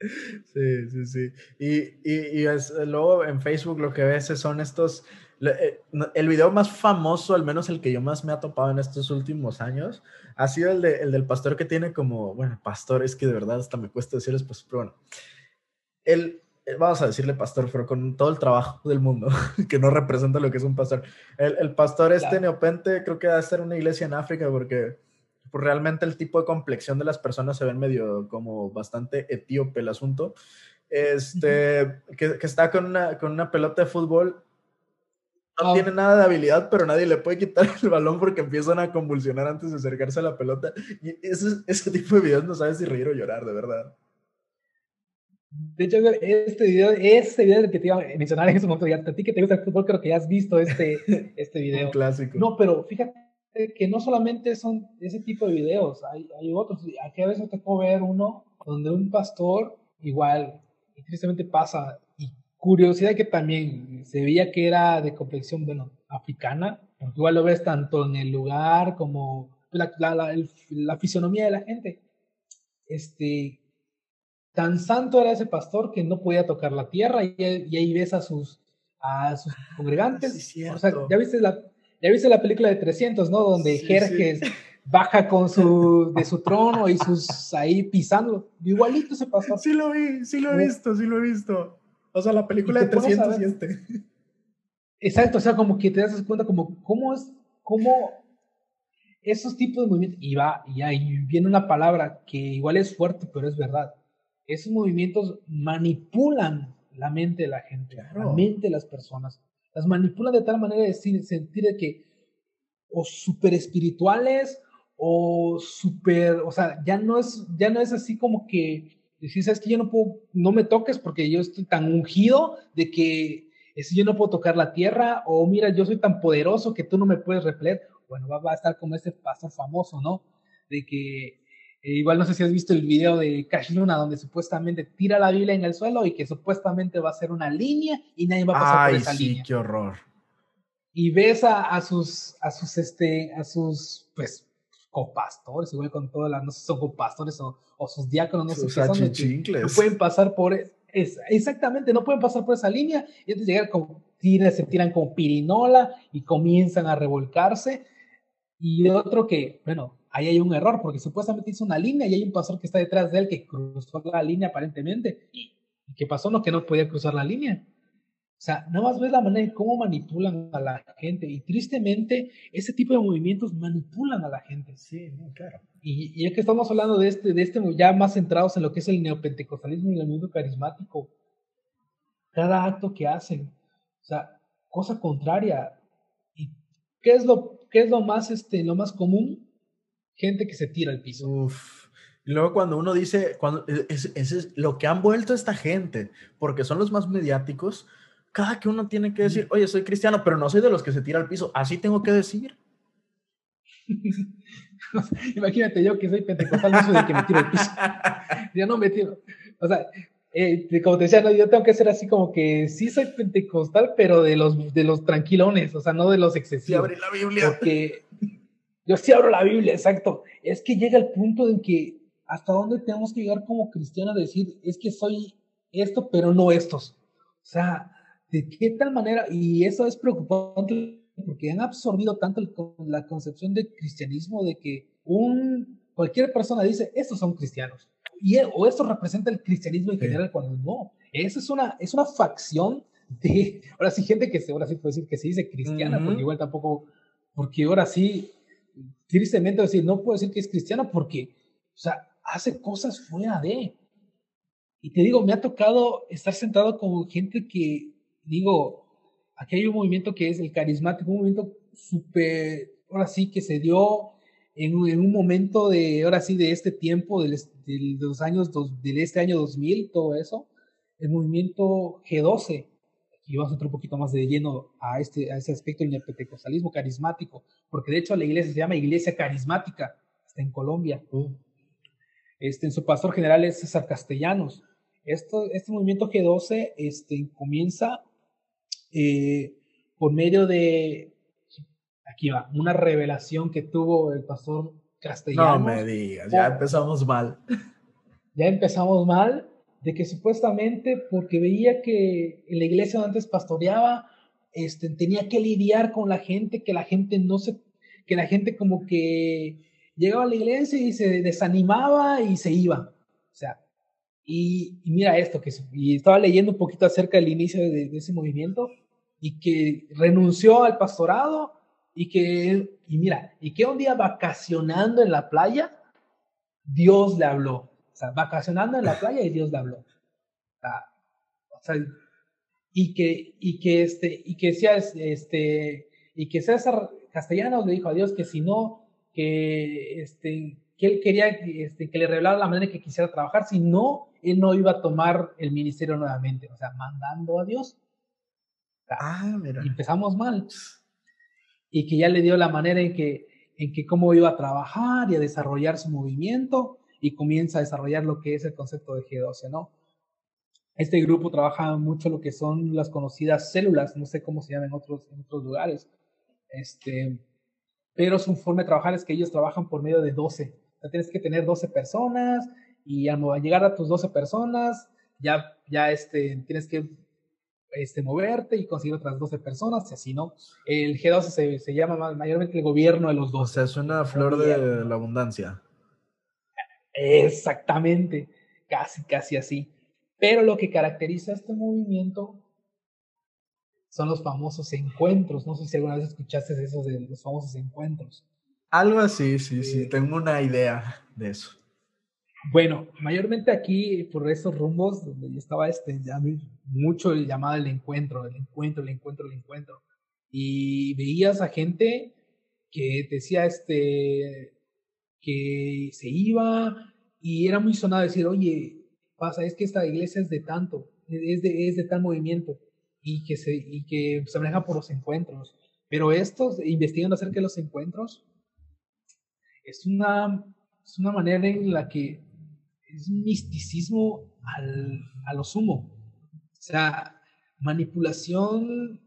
Sí, sí, sí. Y, y, y es, luego en Facebook lo que ves son estos, eh, el video más famoso, al menos el que yo más me ha topado en estos últimos años, ha sido el, de, el del pastor que tiene como, bueno, pastor, es que de verdad hasta me cuesta decirles, pues, pero bueno, el, eh, vamos a decirle pastor, pero con todo el trabajo del mundo, que no representa lo que es un pastor. El, el pastor este neopente creo que va a ser una iglesia en África porque pues, realmente el tipo de complexión de las personas se ven medio como bastante etíope el asunto. Este, que, que, está con una, con una pelota de fútbol no tiene nada de habilidad, pero nadie le puede quitar el balón porque empiezan a convulsionar antes de acercarse a la pelota. Y ese, ese tipo de videos no sabes si reír o llorar, de verdad. De hecho, este video, este video que te iba a mencionar en ese momento, ya a ti que te gusta el fútbol, creo que ya has visto este, este video. Un clásico. No, pero fíjate que no solamente son ese tipo de videos, hay, hay otros. Aquí a veces te puedo ver uno donde un pastor, igual, y tristemente pasa, y curiosidad que también se veía que era de complexión, bueno, africana, porque igual lo ves tanto en el lugar como la, la, la, la fisionomía de la gente. Este, Tan santo era ese pastor que no podía tocar la tierra y, y ahí ves a sus, a sus congregantes. Sí, o sea, ya viste la, ya viste la película de 300, ¿no? Donde Sí, Jerjes baja con su, de su trono y sus ahí pisando. Igualito ese pastor. Sí lo vi, sí lo he visto, sí lo he visto. O sea, la película de te pones a 300 y este. Exacto, o sea, como que te das cuenta como cómo es, cómo esos tipos de movimientos, y va, y ahí viene una palabra que igual es fuerte, pero es verdad. Esos movimientos manipulan la mente de la gente, la mente de las personas. Las manipulan de tal manera de sentir que o súper espirituales o súper, o sea, ya no es, ya no es así como que decir, sabes que yo no puedo, no me toques porque yo estoy tan ungido de que es, yo no puedo tocar la tierra, o mira, yo soy tan poderoso que tú no me puedes repeler. Bueno, va, va a estar como ese pastor famoso, ¿no? De que eh, igual no sé si has visto el video de Cash Luna donde supuestamente tira la Biblia en el suelo y que supuestamente va a ser una línea y nadie va a pasar por Ay, esa sí, línea. qué horror. y ves a, a sus, a sus, este, a sus, pues, copastores, igual con todas las, no sé si son copastores o, o sus diáconos, no sé Sus qué son, no pueden pasar por, es, es- exactamente, no pueden pasar por esa línea, y antes de llegar como, tiran, se tiran como pirinola y comienzan a revolcarse, y otro que, bueno, ahí hay un error, porque supuestamente hizo una línea y hay un pastor que está detrás de él que cruzó la línea aparentemente, y, ¿qué pasó? No, que no podía cruzar la línea. O sea, nada más ves la manera en cómo manipulan a la gente. Y tristemente, ese tipo de movimientos manipulan a la gente. Sí, no, claro. Y, y ya que estamos hablando de este, de este, ya más centrados en lo que es el neopentecostalismo y el movimiento carismático, cada acto que hacen, o sea, cosa contraria. ¿Y qué es lo, qué es lo más, este, lo más común? Gente que se tira al piso. Uf. Y luego cuando uno dice, cuando es, es, es lo que han vuelto esta gente, porque son los más mediáticos, cada que uno tiene que decir, oye, soy cristiano, pero no soy de los que se tira al piso, así tengo que decir. Imagínate yo que soy pentecostal, no soy de que me tiro al piso. Yo no me tiro. O sea, eh, como te decía, no, yo tengo que ser así como que sí soy pentecostal, pero de los, de los tranquilones, o sea, no de los Sí, excesivos. abrí la Biblia. Porque yo sí abro la Biblia, exacto. Es que llega el punto en que hasta dónde tenemos que llegar como cristianos a decir, es que soy esto, pero no estos. O sea, de qué tal manera, y eso es preocupante porque han absorbido tanto el, la concepción de cristianismo de que un, cualquier persona dice, estos son cristianos. Y, o esto representa el cristianismo en Sí. general, cuando no. Eso es una, es una facción de, ahora sí, gente que se, ahora sí puede decir que se dice cristiana, Ujú. porque igual tampoco, porque ahora sí, tristemente decir, no puedo decir que es cristiana porque, o sea, hace cosas fuera de. Y te digo, me ha tocado estar sentado con gente que, digo, aquí hay un movimiento que es el carismático, un movimiento súper, ahora sí, que se dio en, un- en un momento de, ahora sí, de este tiempo, de los años, dos, de este año 2000, todo eso, el movimiento G12. Aquí vamos a entrar un poquito más de lleno a este, a ese aspecto del neopentecostalismo carismático, porque de hecho la iglesia se llama Iglesia Carismática, está en Colombia. Este, en su pastor general es César Castellanos. Esto, este movimiento G12 este, comienza eh, por medio de, aquí va, una revelación que tuvo el pastor No Castellanos. me digas, ya Oh. empezamos mal. Ya empezamos mal, de que supuestamente porque veía que en la iglesia donde antes pastoreaba, este, tenía que lidiar con la gente, que la gente no se, que la gente como que llegaba a la iglesia y se desanimaba y se iba. O sea, y, mira esto, que y estaba leyendo un poquito acerca del inicio de ese movimiento y que renunció al pastorado y que, y mira, y que un día vacacionando en la playa, Dios le habló. O sea, vacacionando en la playa y Dios le habló. O sea, o sea, y que, y que, este, y que sea, este, y que César Castellanos le dijo a Dios que si no, que, este, que él quería este, que le revelara la manera en que quisiera trabajar, si no, él no iba a tomar el ministerio nuevamente, o sea, mandando a Dios. Ah, mira. empezamos mal. Y que ya le dio la manera en que, en que cómo iba a trabajar y a desarrollar su movimiento y comienza a desarrollar lo que es el concepto de G12, ¿no? Este grupo trabaja mucho lo que son las conocidas células, no sé cómo se llaman en otros, en otros lugares, este, pero su forma de trabajar es que ellos trabajan por medio de 12. O sea, tienes que tener 12 personas y al llegar a tus 12 personas, ya, ya este, tienes que este, moverte y conseguir otras 12 personas, y así, ¿no? El G12 se, se llama mayormente el gobierno de los 12. O sea, es una flor de la abundancia. Exactamente, casi, casi así. Pero lo que caracteriza este movimiento son los famosos encuentros. No sé si alguna vez escuchaste de esos de los famosos encuentros. Algo así, sí, sí, eh, tengo una idea de eso. Bueno, mayormente aquí por estos rumbos donde yo estaba este, ya mucho el llamado el encuentro, el encuentro, el encuentro, el encuentro. Y veías a gente que decía este que se iba y era muy sonado decir, oye, pasa, es que esta iglesia es de tanto, es de, es de tal movimiento y que, se, y que se maneja por los encuentros. Pero estos, investigando acerca de los encuentros, es una, es una manera en la que es un misticismo al, a lo sumo. O sea, manipulación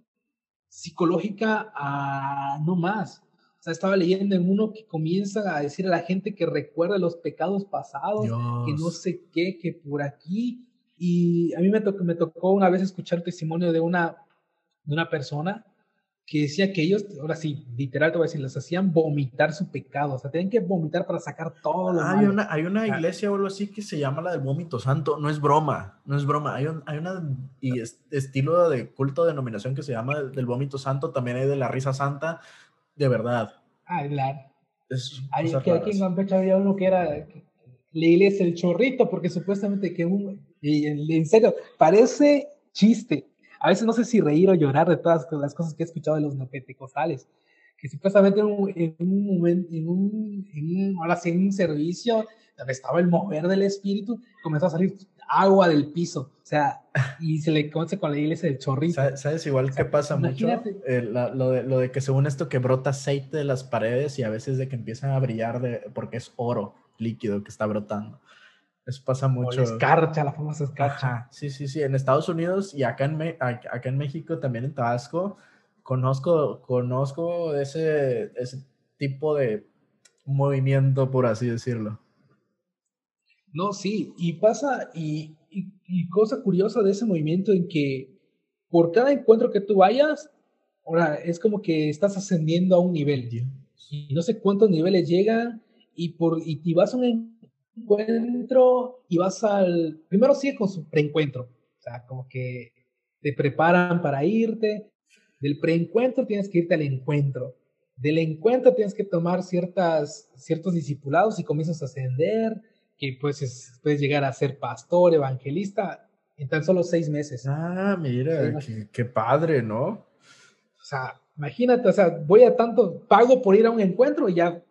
psicológica a no más estaba leyendo en uno que comienza a decir a la gente que recuerda los pecados pasados, que no sé qué, que por aquí. Y a mí me tocó, me tocó una vez escuchar testimonio de una, de una persona que decía que ellos, ahora sí, literal te voy a decir, les hacían vomitar su pecado, o sea, tienen que vomitar para sacar todo lo hay Una, hay una iglesia o algo así que se llama la del vómito santo, no es broma, no es broma, hay, un, hay una y estilo de culto denominación que se llama del vómito santo, también hay de la risa santa, de verdad. Ah, claro. Hay, que aquí en Campeche había uno que era la iglesia el chorrito, porque supuestamente que un, y en serio, parece chiste. A veces no sé si reír o llorar de todas las cosas que he escuchado de los neopentecostales. Que supuestamente en un, en un momento, en un, en un, ahora sí, en un servicio donde estaba el mover del espíritu, comenzó a salir agua del piso. O sea, y se le conoce con la iglesia del chorrito. ¿Sabes, igual que pasa mucho? Eh, lo, de, lo de que según esto que brota aceite de las paredes y a veces de que empiezan a brillar de, porque es oro líquido que está brotando. Eso pasa mucho. O escarcha, la famosa escarcha. Sí, sí, sí. En Estados Unidos y acá en, acá en México, también en Tabasco, conozco, conozco ese, ese tipo de movimiento, por así decirlo. No, sí, y pasa, y, y, cosa curiosa de ese movimiento en que por cada encuentro que tú vayas, ahora es como que estás ascendiendo a un nivel. Y no sé cuántos niveles llegan, y, por, y, vas a un encuentro y vas al. Primero sigue con su preencuentro. O sea, como que te preparan para irte. Del preencuentro tienes que irte al encuentro. Del encuentro tienes que tomar ciertas, ciertos discipulados y comienzas a ascender que pues puedes llegar a ser pastor, evangelista, en tan solo seis meses. Ah, mira, qué, padre, ¿no? O sea, imagínate, o sea, voy a tanto, pago por ir a un encuentro y ya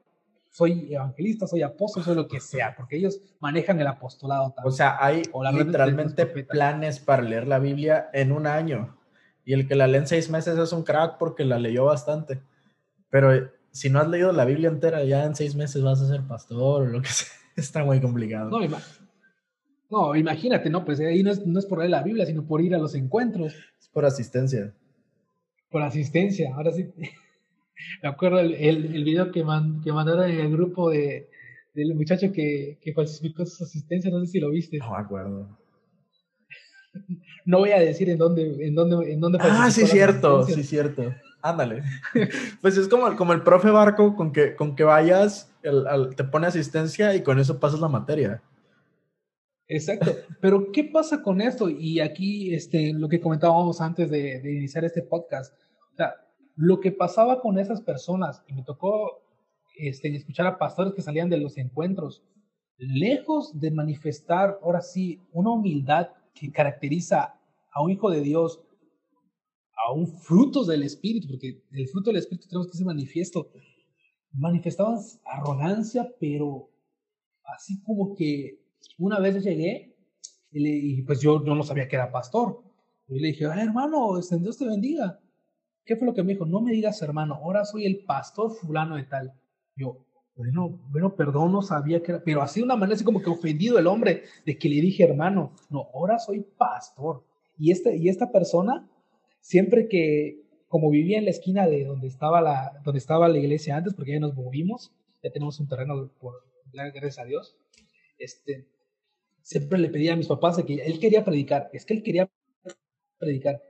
soy evangelista, soy apóstol, soy lo que sea, porque ellos manejan el apostolado también. O sea, hay literalmente planes para leer la Biblia en un año. Y el que la lee en seis meses es un crack porque la leyó bastante. Pero si no has leído la Biblia entera, ya en seis meses vas a ser pastor o lo que sea. Está muy complicado. No, imagínate, ¿no? Pues ahí no es, no es por leer la Biblia, sino por ir a los encuentros. Es por asistencia. Por asistencia, ahora sí. Me acuerdo el, el, video que, que mandaron en el grupo de, del muchacho que, que falsificó su asistencia, no sé si lo viste. No me acuerdo. No voy a decir en dónde, en dónde, en dónde Ah, sí, cierto, sí, cierto. Ándale. pues es como, como el profe Barco, con que, con que vayas, te pone asistencia y con eso pasas la materia. Exacto. Pero, ¿qué pasa con esto? Y aquí, este, lo que comentábamos antes de, iniciar este podcast. O sea, lo que pasaba con esas personas, y me tocó este, escuchar a pastores que salían de los encuentros, lejos de manifestar, ahora sí, una humildad que caracteriza a un hijo de Dios a un fruto del Espíritu, porque el fruto del Espíritu tenemos que ser manifiesto. Manifestaban arrogancia, pero así como que una vez llegué y, pues yo, no sabía que era pastor. Y le dije, hermano, este, Dios te bendiga. ¿Qué fue lo que me dijo? No me digas hermano, ahora soy el pastor fulano de tal. Yo, bueno, bueno, perdón, no sabía que era, pero así de una manera así como que ofendido el hombre de que le dije hermano, no, ahora soy pastor. Y, este, y esta persona, siempre que, como vivía en la esquina de donde estaba la, donde estaba la iglesia antes, porque ya nos movimos, ya tenemos un terreno por, gracias a Dios, este, siempre le pedía a mis papás que él quería predicar, es que él quería predicar,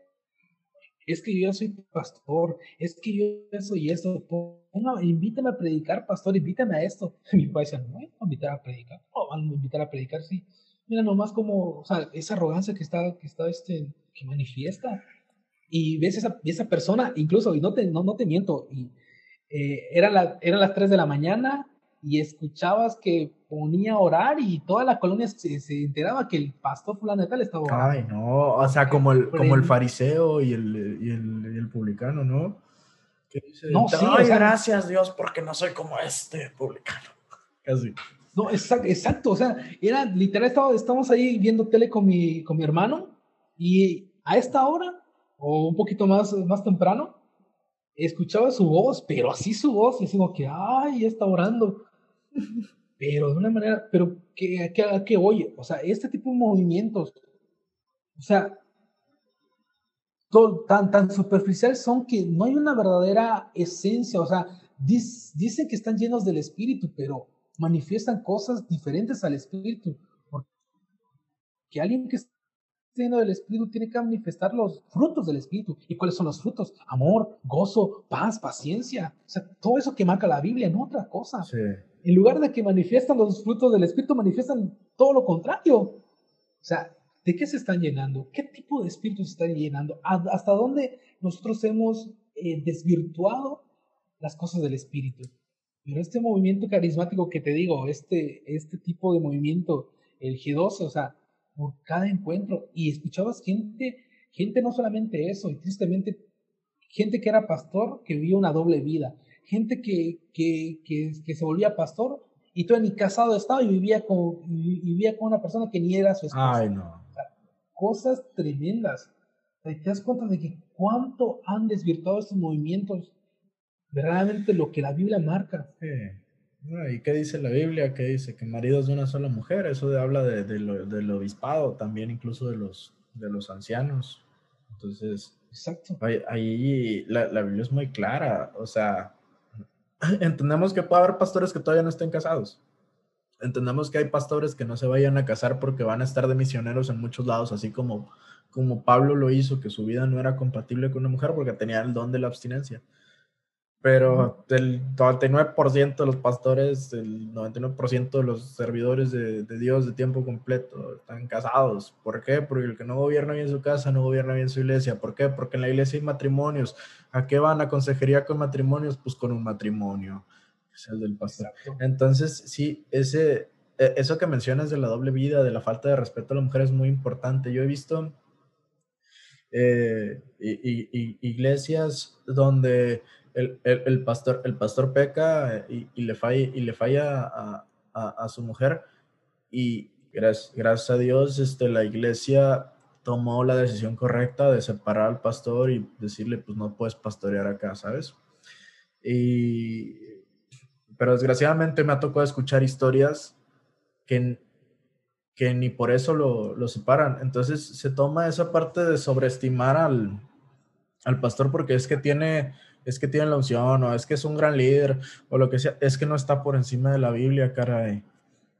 es que yo soy pastor, es que yo eso y eso, no, invítame a predicar, pastor, invítame a esto. mi papá decía, no, a invitar a predicar, no, van a invitar a predicar, sí. Mira nomás como, o sea, esa arrogancia que está, que está, este, que manifiesta. Y ves esa, esa persona, incluso, y no te, no, no te miento, y, eh, era la, eran las 3 de la mañana y escuchabas que ponía a orar y toda la colonia se, se enteraba que el pastor fulano tal estaba orando. Ay, no, o sea, como el, como el fariseo y el, y el, y el publicano, ¿no? no, sí, Ay, gracias Dios porque no soy como este publicano. Casi. No, exacto, exacto, o sea, era literal, estaba, estábamos ahí viendo tele con mi, con mi hermano y a esta hora, o un poquito más, más temprano, escuchaba su voz, pero así su voz, y así como que, ay, está orando. Pero de una manera, pero que, a qué que oye, o sea, este tipo de movimientos, o sea, tan, tan superficiales son que no hay una verdadera esencia, o sea, dicen que están llenos del espíritu, pero manifiestan cosas diferentes al espíritu. Que alguien que lleno del Espíritu tiene que manifestar los frutos del Espíritu. ¿Y cuáles son los frutos? Amor, gozo, paz, paciencia. O sea, todo eso que marca la Biblia, no otra cosa. En lugar de que manifiestan los frutos del Espíritu, manifiestan todo lo contrario. O sea, ¿de qué se están llenando? ¿Qué tipo de espíritu se están llenando? ¿Hasta dónde nosotros hemos eh, desvirtuado las cosas del Espíritu? Pero este movimiento carismático que te digo, este, este tipo de movimiento, el G12, o sea, por cada encuentro y escuchabas gente, gente no solamente eso, y tristemente gente que era pastor que vivía una doble vida, gente que, que, que, se volvía pastor y tú ni casado estaba y vivía con, vivía con una persona que ni era su esposa. Ay, no. cosas tremendas. Te das cuenta de que cuánto han desvirtuado estos movimientos, verdaderamente lo que la Biblia marca. Sí. ¿Y qué dice la Biblia? ¿Qué dice? Que maridos de una sola mujer. Eso habla de, del obispado, también incluso de los, de los ancianos. Entonces, Exacto. ahí, la, la, Biblia es muy clara. O sea, entendemos que puede haber pastores que todavía no estén casados. Entendemos que hay pastores que no se vayan a casar porque van a estar de misioneros en muchos lados, así como, como Pablo lo hizo, que su vida no era compatible con una mujer porque tenía el don de la abstinencia pero el 99% de los pastores, el 99% de los servidores de, Dios de tiempo completo están casados. ¿Por qué? Porque el que no gobierna bien su casa no gobierna bien su iglesia. ¿Por qué? Porque en la iglesia hay matrimonios. ¿A qué van a consejería con matrimonios? Pues con un matrimonio, es el del pastor. Entonces, sí, ese, e, eso que mencionas de la doble vida, de la falta de respeto a la mujer es muy importante. Yo he visto eh, iglesias donde el, pastor, el pastor peca y, le falla, y le falla a, su mujer y gracias, gracias, a Dios este, la iglesia tomó la decisión correcta de separar al pastor y decirle, pues no puedes pastorear acá, ¿sabes? Y, pero desgraciadamente me ha tocado escuchar historias que, que ni por eso lo, lo separan. Entonces se toma esa parte de sobreestimar al, al pastor porque es que tiene es que tiene la unción, o es que es un gran líder, o lo que sea, es que no está por encima de la Biblia, caray.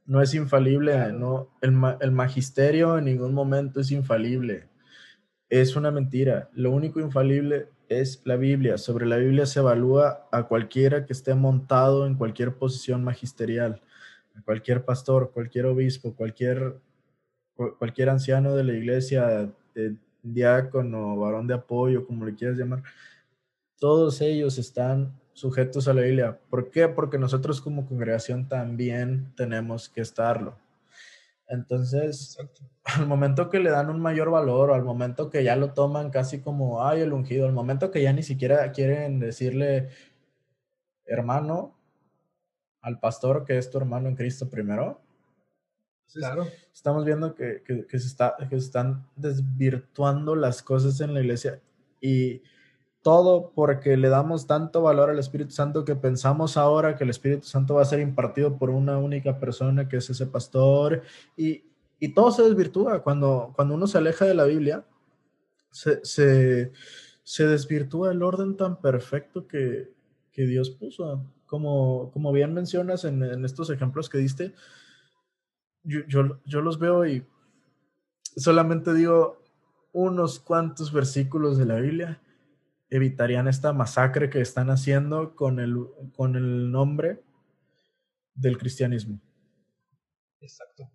No es infalible, no, el, el magisterio en ningún momento es infalible. Es una mentira. Lo único infalible es la Biblia. Sobre la Biblia se evalúa a cualquiera que esté montado en cualquier posición magisterial, cualquier pastor, cualquier obispo, cualquier, cualquier anciano de la iglesia, diácono, varón de apoyo, como le quieras llamar todos ellos están sujetos a la Biblia. ¿Por qué? Porque nosotros como congregación también tenemos que estarlo. Entonces, al momento que le dan un mayor valor o al momento que ya lo toman casi como, ay, el ungido, al momento que ya ni siquiera quieren decirle hermano al pastor que es tu hermano en Cristo primero. claro. Estamos viendo que, que, que, se está, que se están desvirtuando las cosas en la iglesia y todo porque le damos tanto valor al Espíritu Santo que pensamos ahora que el Espíritu Santo va a ser impartido por una única persona que es ese pastor y, y todo se desvirtúa cuando, cuando uno se aleja de la Biblia, se, se, desvirtúa el orden tan perfecto que, que Dios puso. Como, como bien mencionas en, en estos ejemplos que diste, yo, yo, yo los veo y solamente digo unos cuantos versículos de la Biblia evitarían esta masacre que están haciendo con el, con el nombre del cristianismo. Exacto.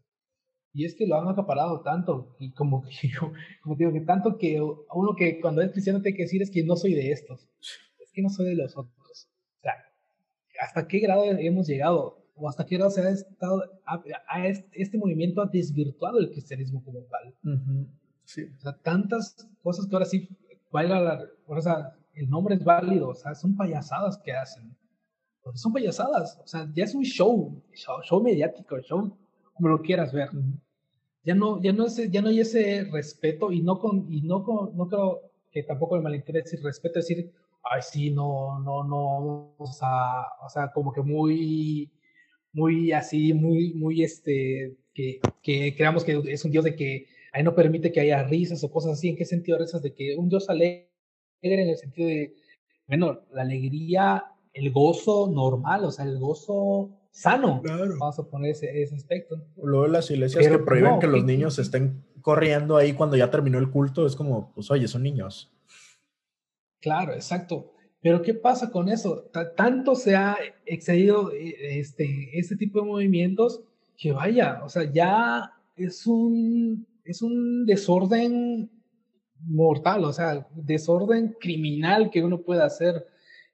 Y es que lo han acaparado tanto, y como que como digo, que tanto que uno que cuando es cristiano tiene que decir es que no soy de estos, es que no soy de los otros. O sea, ¿hasta qué grado hemos llegado? ¿O hasta qué grado se ha estado, a, este, movimiento ha desvirtuado el cristianismo como tal? Sí. O sea, tantas cosas que ahora sí la, o sea, el nombre es válido, o sea, son payasadas que hacen. Porque son payasadas, o sea, ya es un show, show, mediático, show como lo quieras ver. Ya no, ya no es, ya no hay ese respeto y no con, y no con, no creo que tampoco me malinterese el respeto decir, ay sí, no, no, no, o sea, o sea, como que muy, muy así, muy, muy este, que, que creamos que es un Dios de que ahí no permite que haya risas o cosas así. ¿En qué sentido risas? De que un Dios alegre en el sentido de, bueno, la alegría, el gozo normal, o sea, el gozo sano. Vamos a poner ese, ese aspecto. Luego las iglesias que prohíben que los niños estén corriendo ahí cuando ya terminó el culto, es como, pues oye, son niños. Claro, exacto. Pero ¿qué pasa con eso? tanto se ha excedido eh, este, este tipo de movimientos que vaya, o sea, ya es un es un desorden mortal, o sea, desorden criminal que uno puede hacer.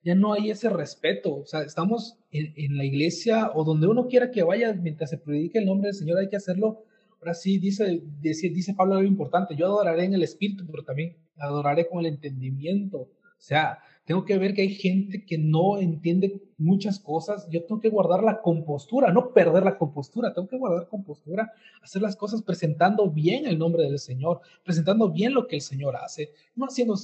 Ya no hay ese respeto, o sea, estamos en, la iglesia o donde uno quiera que vaya mientras se predique el nombre del Señor, hay que hacerlo. Ahora sí, dice, dice, dice Pablo algo importante, yo adoraré en el espíritu, pero también adoraré con el entendimiento. O sea, tengo que ver que hay gente que no entiende muchas cosas, yo tengo que guardar la compostura, no perder la compostura, tengo que guardar compostura, hacer las cosas presentando bien el nombre del Señor, presentando bien lo que el Señor hace, no haciendo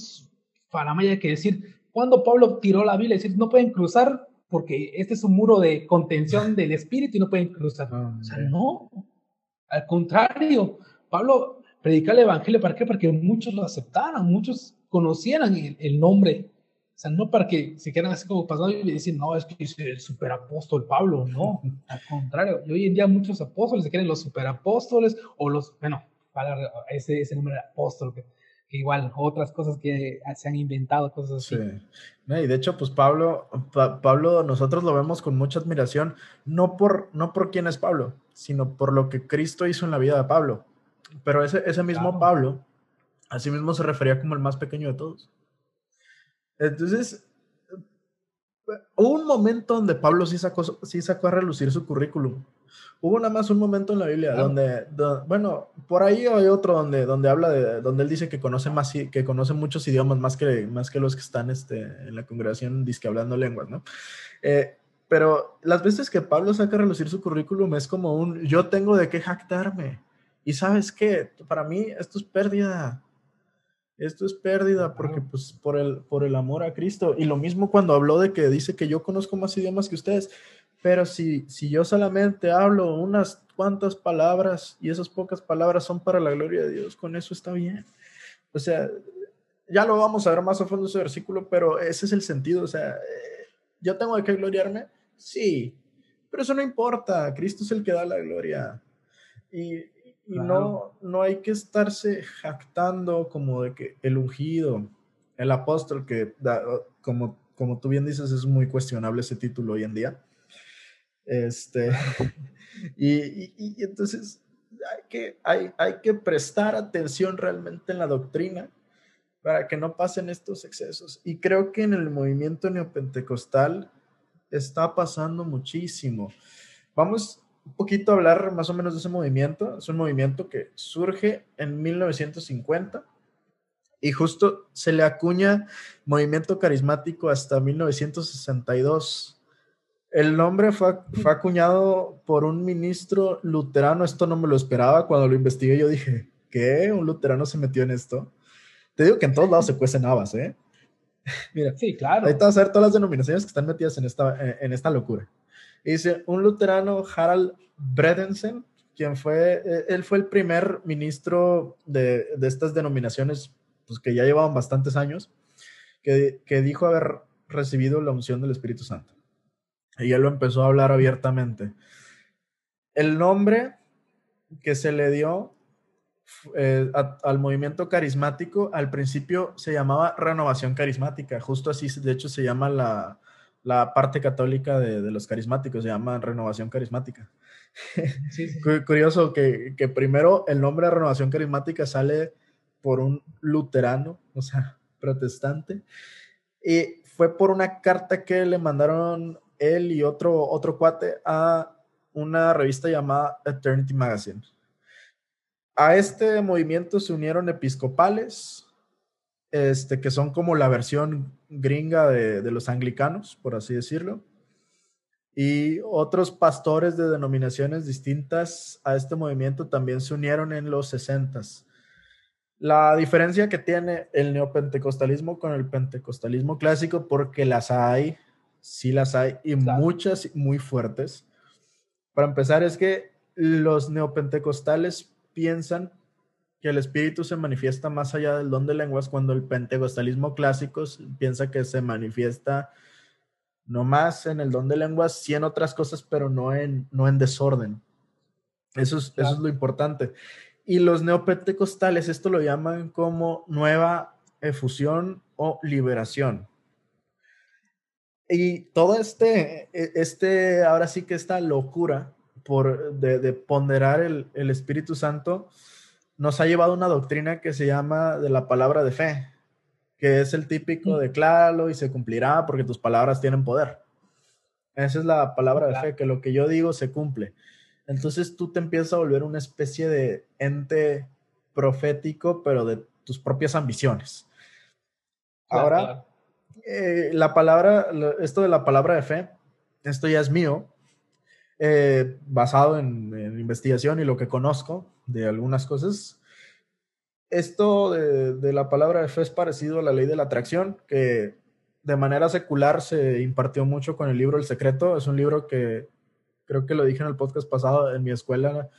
faramaya que decir, cuando Pablo tiró la Biblia, decir, no pueden cruzar porque este es un muro de contención del espíritu y no pueden cruzar. Ah, o sea, no, al contrario, Pablo predica el evangelio, ¿para qué? Porque muchos lo aceptaron, muchos conocieran el, el nombre o sea, no para que se quieran así como pasando y decir, no, es que es el superapóstol Pablo, no, al contrario. Y hoy en día muchos apóstoles se quieren los superapóstoles o los, bueno, para ese, ese nombre de apóstol, que, igual otras cosas que se han inventado, cosas así. Sí. y de hecho, pues Pablo, Pablo, nosotros lo vemos con mucha admiración, no por, no por quién es Pablo, sino por lo que Cristo hizo en la vida de Pablo. Pero ese, ese mismo Pablo, así mismo se refería como el más pequeño de todos. Entonces, hubo un momento donde Pablo sí sacó, sí sacó a relucir su currículum. Hubo nada más un momento en la Biblia donde, bueno, por ahí hay otro donde, donde habla de, donde él dice que conoce más, que conoce muchos idiomas más que, más que los que están este, en la congregación disque hablando lenguas, ¿no? Eh, pero las veces que Pablo saca a relucir su currículum es como un, yo tengo de qué jactarme. Y sabes qué, para mí esto es pérdida esto es pérdida porque pues por el, por el amor a Cristo. Y lo mismo cuando habló de que dice que yo conozco más idiomas que ustedes, pero si, si yo solamente hablo unas cuantas palabras y esas pocas palabras son para la gloria de Dios, con eso está bien. O sea, ya lo vamos a ver más a fondo ese versículo, pero ese es el sentido. O sea, eh, yo tengo que gloriarme, sí, pero eso no importa. Cristo es el que da la gloria. Y, y no, no hay que estarse jactando como de que el ungido, el apóstol, que como, como tú bien dices, es muy cuestionable ese título hoy en día. Este, y, y, entonces hay que, hay, hay que prestar atención realmente en la doctrina para que no pasen estos excesos. Y creo que en el movimiento neopentecostal está pasando muchísimo. Vamos, un poquito hablar más o menos de ese movimiento. Es un movimiento que surge en 1950 y justo se le acuña movimiento carismático hasta 1962. El nombre fue, fue, acuñado por un ministro luterano. Esto no me lo esperaba. Cuando lo investigué, yo dije, ¿qué? ¿Un luterano se metió en esto? Te digo que en todos lados se cuecen habas, ¿eh? Mira, sí, claro. Ahorita vas a ver todas las denominaciones que están metidas en esta, en esta locura. Dice, un luterano, Harald Bredensen, quien fue, eh, él fue el primer ministro de, de estas denominaciones, pues que ya llevaban bastantes años, que, que dijo haber recibido la unción del Espíritu Santo. Y él lo empezó a hablar abiertamente. El nombre que se le dio eh, al movimiento carismático al principio se llamaba renovación carismática, justo así de hecho se llama la, la parte católica de, de, los carismáticos, se llama renovación carismática. Sí, sí. Curioso que, que, primero el nombre de renovación carismática sale por un luterano, o sea, protestante, y fue por una carta que le mandaron él y otro, otro cuate a una revista llamada Eternity Magazine. A este movimiento se unieron episcopales, este, que son como la versión gringa de, de, los anglicanos, por así decirlo, y otros pastores de denominaciones distintas a este movimiento también se unieron en los sesentas. La diferencia que tiene el neopentecostalismo con el pentecostalismo clásico, porque las hay, sí las hay, y claro. muchas muy fuertes. Para empezar, es que los neopentecostales piensan que el espíritu se manifiesta más allá del don de lenguas cuando el pentecostalismo clásico piensa que se manifiesta no más en el don de lenguas, sí en otras cosas, pero no en, no en desorden. Eso es, eso es lo importante. Y los neopentecostales, esto lo llaman como nueva efusión o liberación. Y todo este, este, ahora sí que esta locura por de, de ponderar el, el Espíritu Santo, nos ha llevado una doctrina que se llama de la palabra de fe, que es el típico de claro y se cumplirá porque tus palabras tienen poder. Esa es la palabra de fe, que lo que yo digo se cumple. Entonces tú te empiezas a volver una especie de ente profético, pero de tus propias ambiciones. Ahora, eh, la palabra, esto de la palabra de fe, esto ya es mío, eh, basado en, investigación y lo que conozco de algunas cosas. Esto de, de, la palabra de fe es parecido a la ley de la atracción, que de manera secular se impartió mucho con el libro El Secreto. Es un libro que creo que lo dije en el podcast pasado, en mi escuela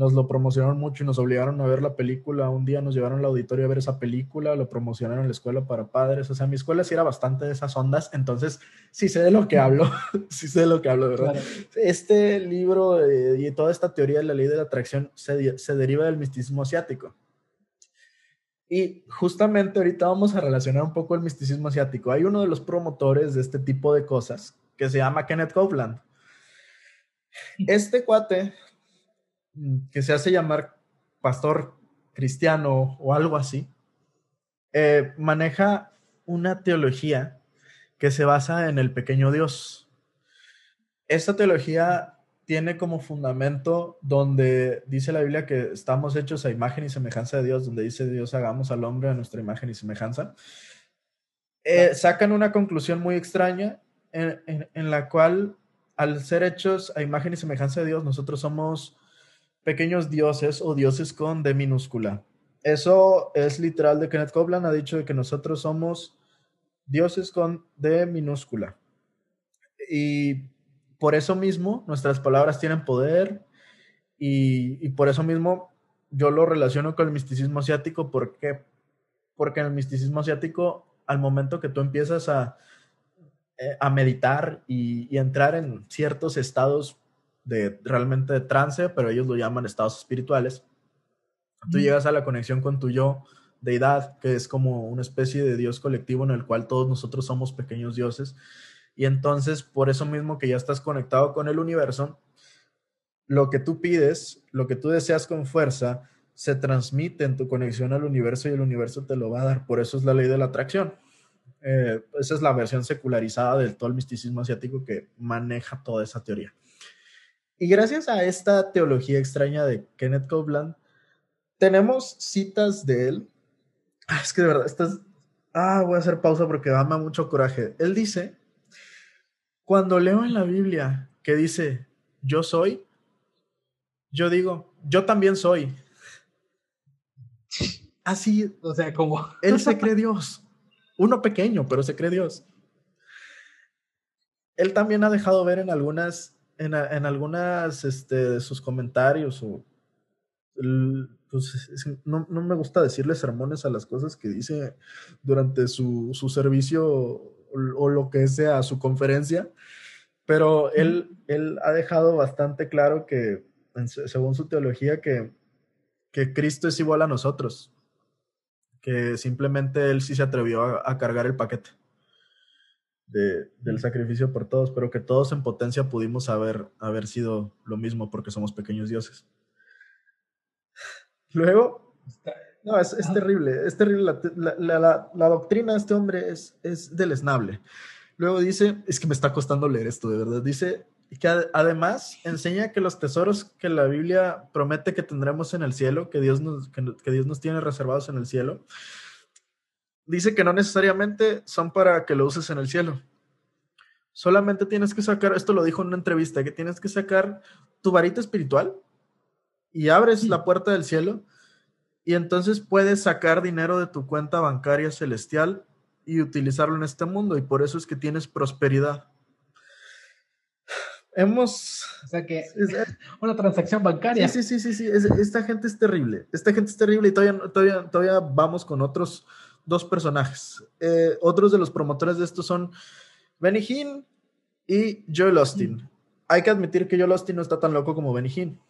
nos lo promocionaron mucho y nos obligaron a ver la película. Un día nos llevaron al auditorio a ver esa película, lo promocionaron en la escuela para padres. O sea, mi escuela sí era bastante de esas ondas, entonces sí sé de lo que hablo, sí sé de lo que hablo, ¿verdad? Claro. Este libro eh, y toda esta teoría de la ley de la atracción se, se deriva del misticismo asiático. Y justamente ahorita vamos a relacionar un poco el misticismo asiático. Hay uno de los promotores de este tipo de cosas que se llama Kenneth Copeland. Este cuate que se hace llamar pastor cristiano o algo así, eh, maneja una teología que se basa en el pequeño Dios. Esta teología tiene como fundamento donde dice la Biblia que estamos hechos a imagen y semejanza de Dios, donde dice Dios hagamos al hombre a nuestra imagen y semejanza. Eh, sacan una conclusión muy extraña en, en, en la cual al ser hechos a imagen y semejanza de Dios, nosotros somos pequeños dioses o dioses con D minúscula. Eso es literal de Kenneth Copeland, ha dicho que nosotros somos dioses con D minúscula. Y por eso mismo nuestras palabras tienen poder y, por eso mismo yo lo relaciono con el misticismo asiático. ¿Por? Porque en el misticismo asiático, al momento que tú empiezas a, eh, a meditar y entrar en ciertos estados de realmente de trance, pero ellos lo llaman estados espirituales. Tú mm. llegas a la conexión con tu yo, deidad, que es como una especie de Dios colectivo en el cual todos nosotros somos pequeños dioses. Y entonces, por eso mismo que ya estás conectado con el universo, lo que tú pides, lo que tú deseas con fuerza, se transmite en tu conexión al universo y el universo te lo va a dar. Por eso es la ley de la atracción. Eh, esa es la versión secularizada del todo el misticismo asiático que maneja toda esa teoría. Y gracias a esta teología extraña de Kenneth Copeland, tenemos citas de él. Ah, es que de verdad, estas. Ah, voy a hacer pausa porque ama mucho coraje. Él dice: Cuando leo en la Biblia que dice, Yo soy, yo digo, Yo también soy. Así. O sea, como. Él se cree Dios. Uno pequeño, pero se cree Dios. Él también ha dejado ver en algunas en, en algunas este, de sus comentarios o pues no, no, me gusta decirle sermones a las cosas que dice durante su, su servicio o, o, lo que sea su conferencia, pero él, él ha dejado bastante claro que, según su teología, que, que Cristo es igual a nosotros, que simplemente él sí se atrevió a, a cargar el paquete de, del sacrificio por todos, pero que todos en potencia pudimos haber, haber sido lo mismo porque somos pequeños dioses. Luego, no, es, es terrible, es terrible. La, la, la, doctrina de este hombre es, es deleznable. Luego dice, es que me está costando leer esto, de verdad. Dice que además enseña que los tesoros que la Biblia promete que tendremos en el cielo, que Dios nos, que, que Dios nos tiene reservados en el cielo, dice que no necesariamente son para que lo uses en el cielo. Solamente tienes que sacar, esto lo dijo en una entrevista, que tienes que sacar tu varita espiritual y abres la puerta del cielo y entonces puedes sacar dinero de tu cuenta bancaria celestial y utilizarlo en este mundo y por eso es que tienes prosperidad. Hemos... O sea que una transacción bancaria. Sí, sí, sí, sí, esta gente es terrible. Esta gente es terrible y todavía, todavía, todavía vamos con otros dos personajes. Eh, otros de los promotores de esto son Benny Hinn y Joel Austin. Hay que admitir que Joel Austin no está tan loco como Benny Hinn.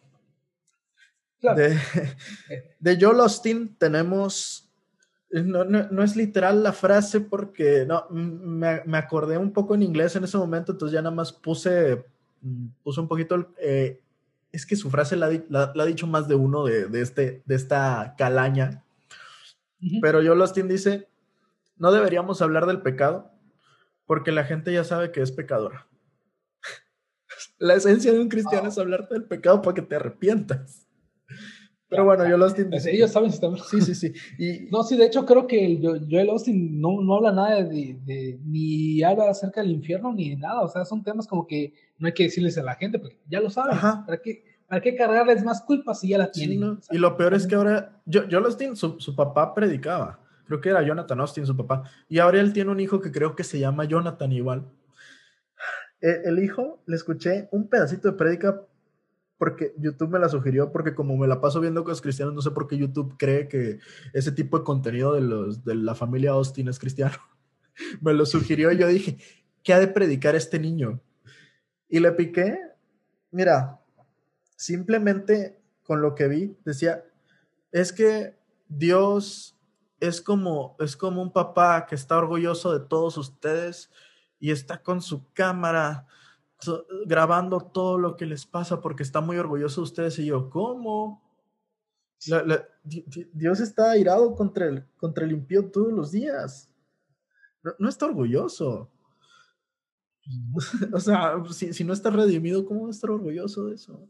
De, de, Joel Austin tenemos. No, no, es literal la frase porque no, me, me, acordé un poco en inglés en ese momento, entonces ya nada más puse, puse un poquito. Eh, es que su frase la, la, la, ha dicho más de uno de, de, este, de esta calaña pero Joel Austin dice, no deberíamos hablar del pecado porque la gente ya sabe que es pecadora. la esencia de un cristiano es hablarte del pecado para que te arrepientas. Pero bueno, Joel Austin dice, ellos saben si Sí, sí, sí. Y... No, sí, de hecho creo que Joel Austin no, no habla nada de, de, ni habla acerca del infierno ni de nada. O sea, son temas como que no hay que decirles a la gente porque ya lo saben. ¿Para qué? ¿Para qué cargarles más culpas si ya la tienen? y lo peor es que ahora, yo, yo Austin, su, su, papá predicaba, creo que era Jonathan Austin, su papá, y ahora él tiene un hijo que creo que se llama Jonathan igual. El, el hijo, le escuché un pedacito de prédica porque YouTube me la sugirió, porque como me la paso viendo con los cristianos, no sé por qué YouTube cree que ese tipo de contenido de, los, de la familia Austin es cristiano. me lo sugirió y yo dije, ¿qué ha de predicar este niño? Y le piqué, mira, simplemente con lo que vi, decía, es que Dios es como, es como un papá que está orgulloso de todos ustedes y está con su cámara grabando todo lo que les pasa porque está muy orgulloso de ustedes. Y yo, ¿cómo? Dios está airado contra el, contra el impío todos los días. No, no está orgulloso. o sea, si, si, no está redimido, ¿cómo va a estar orgulloso de eso?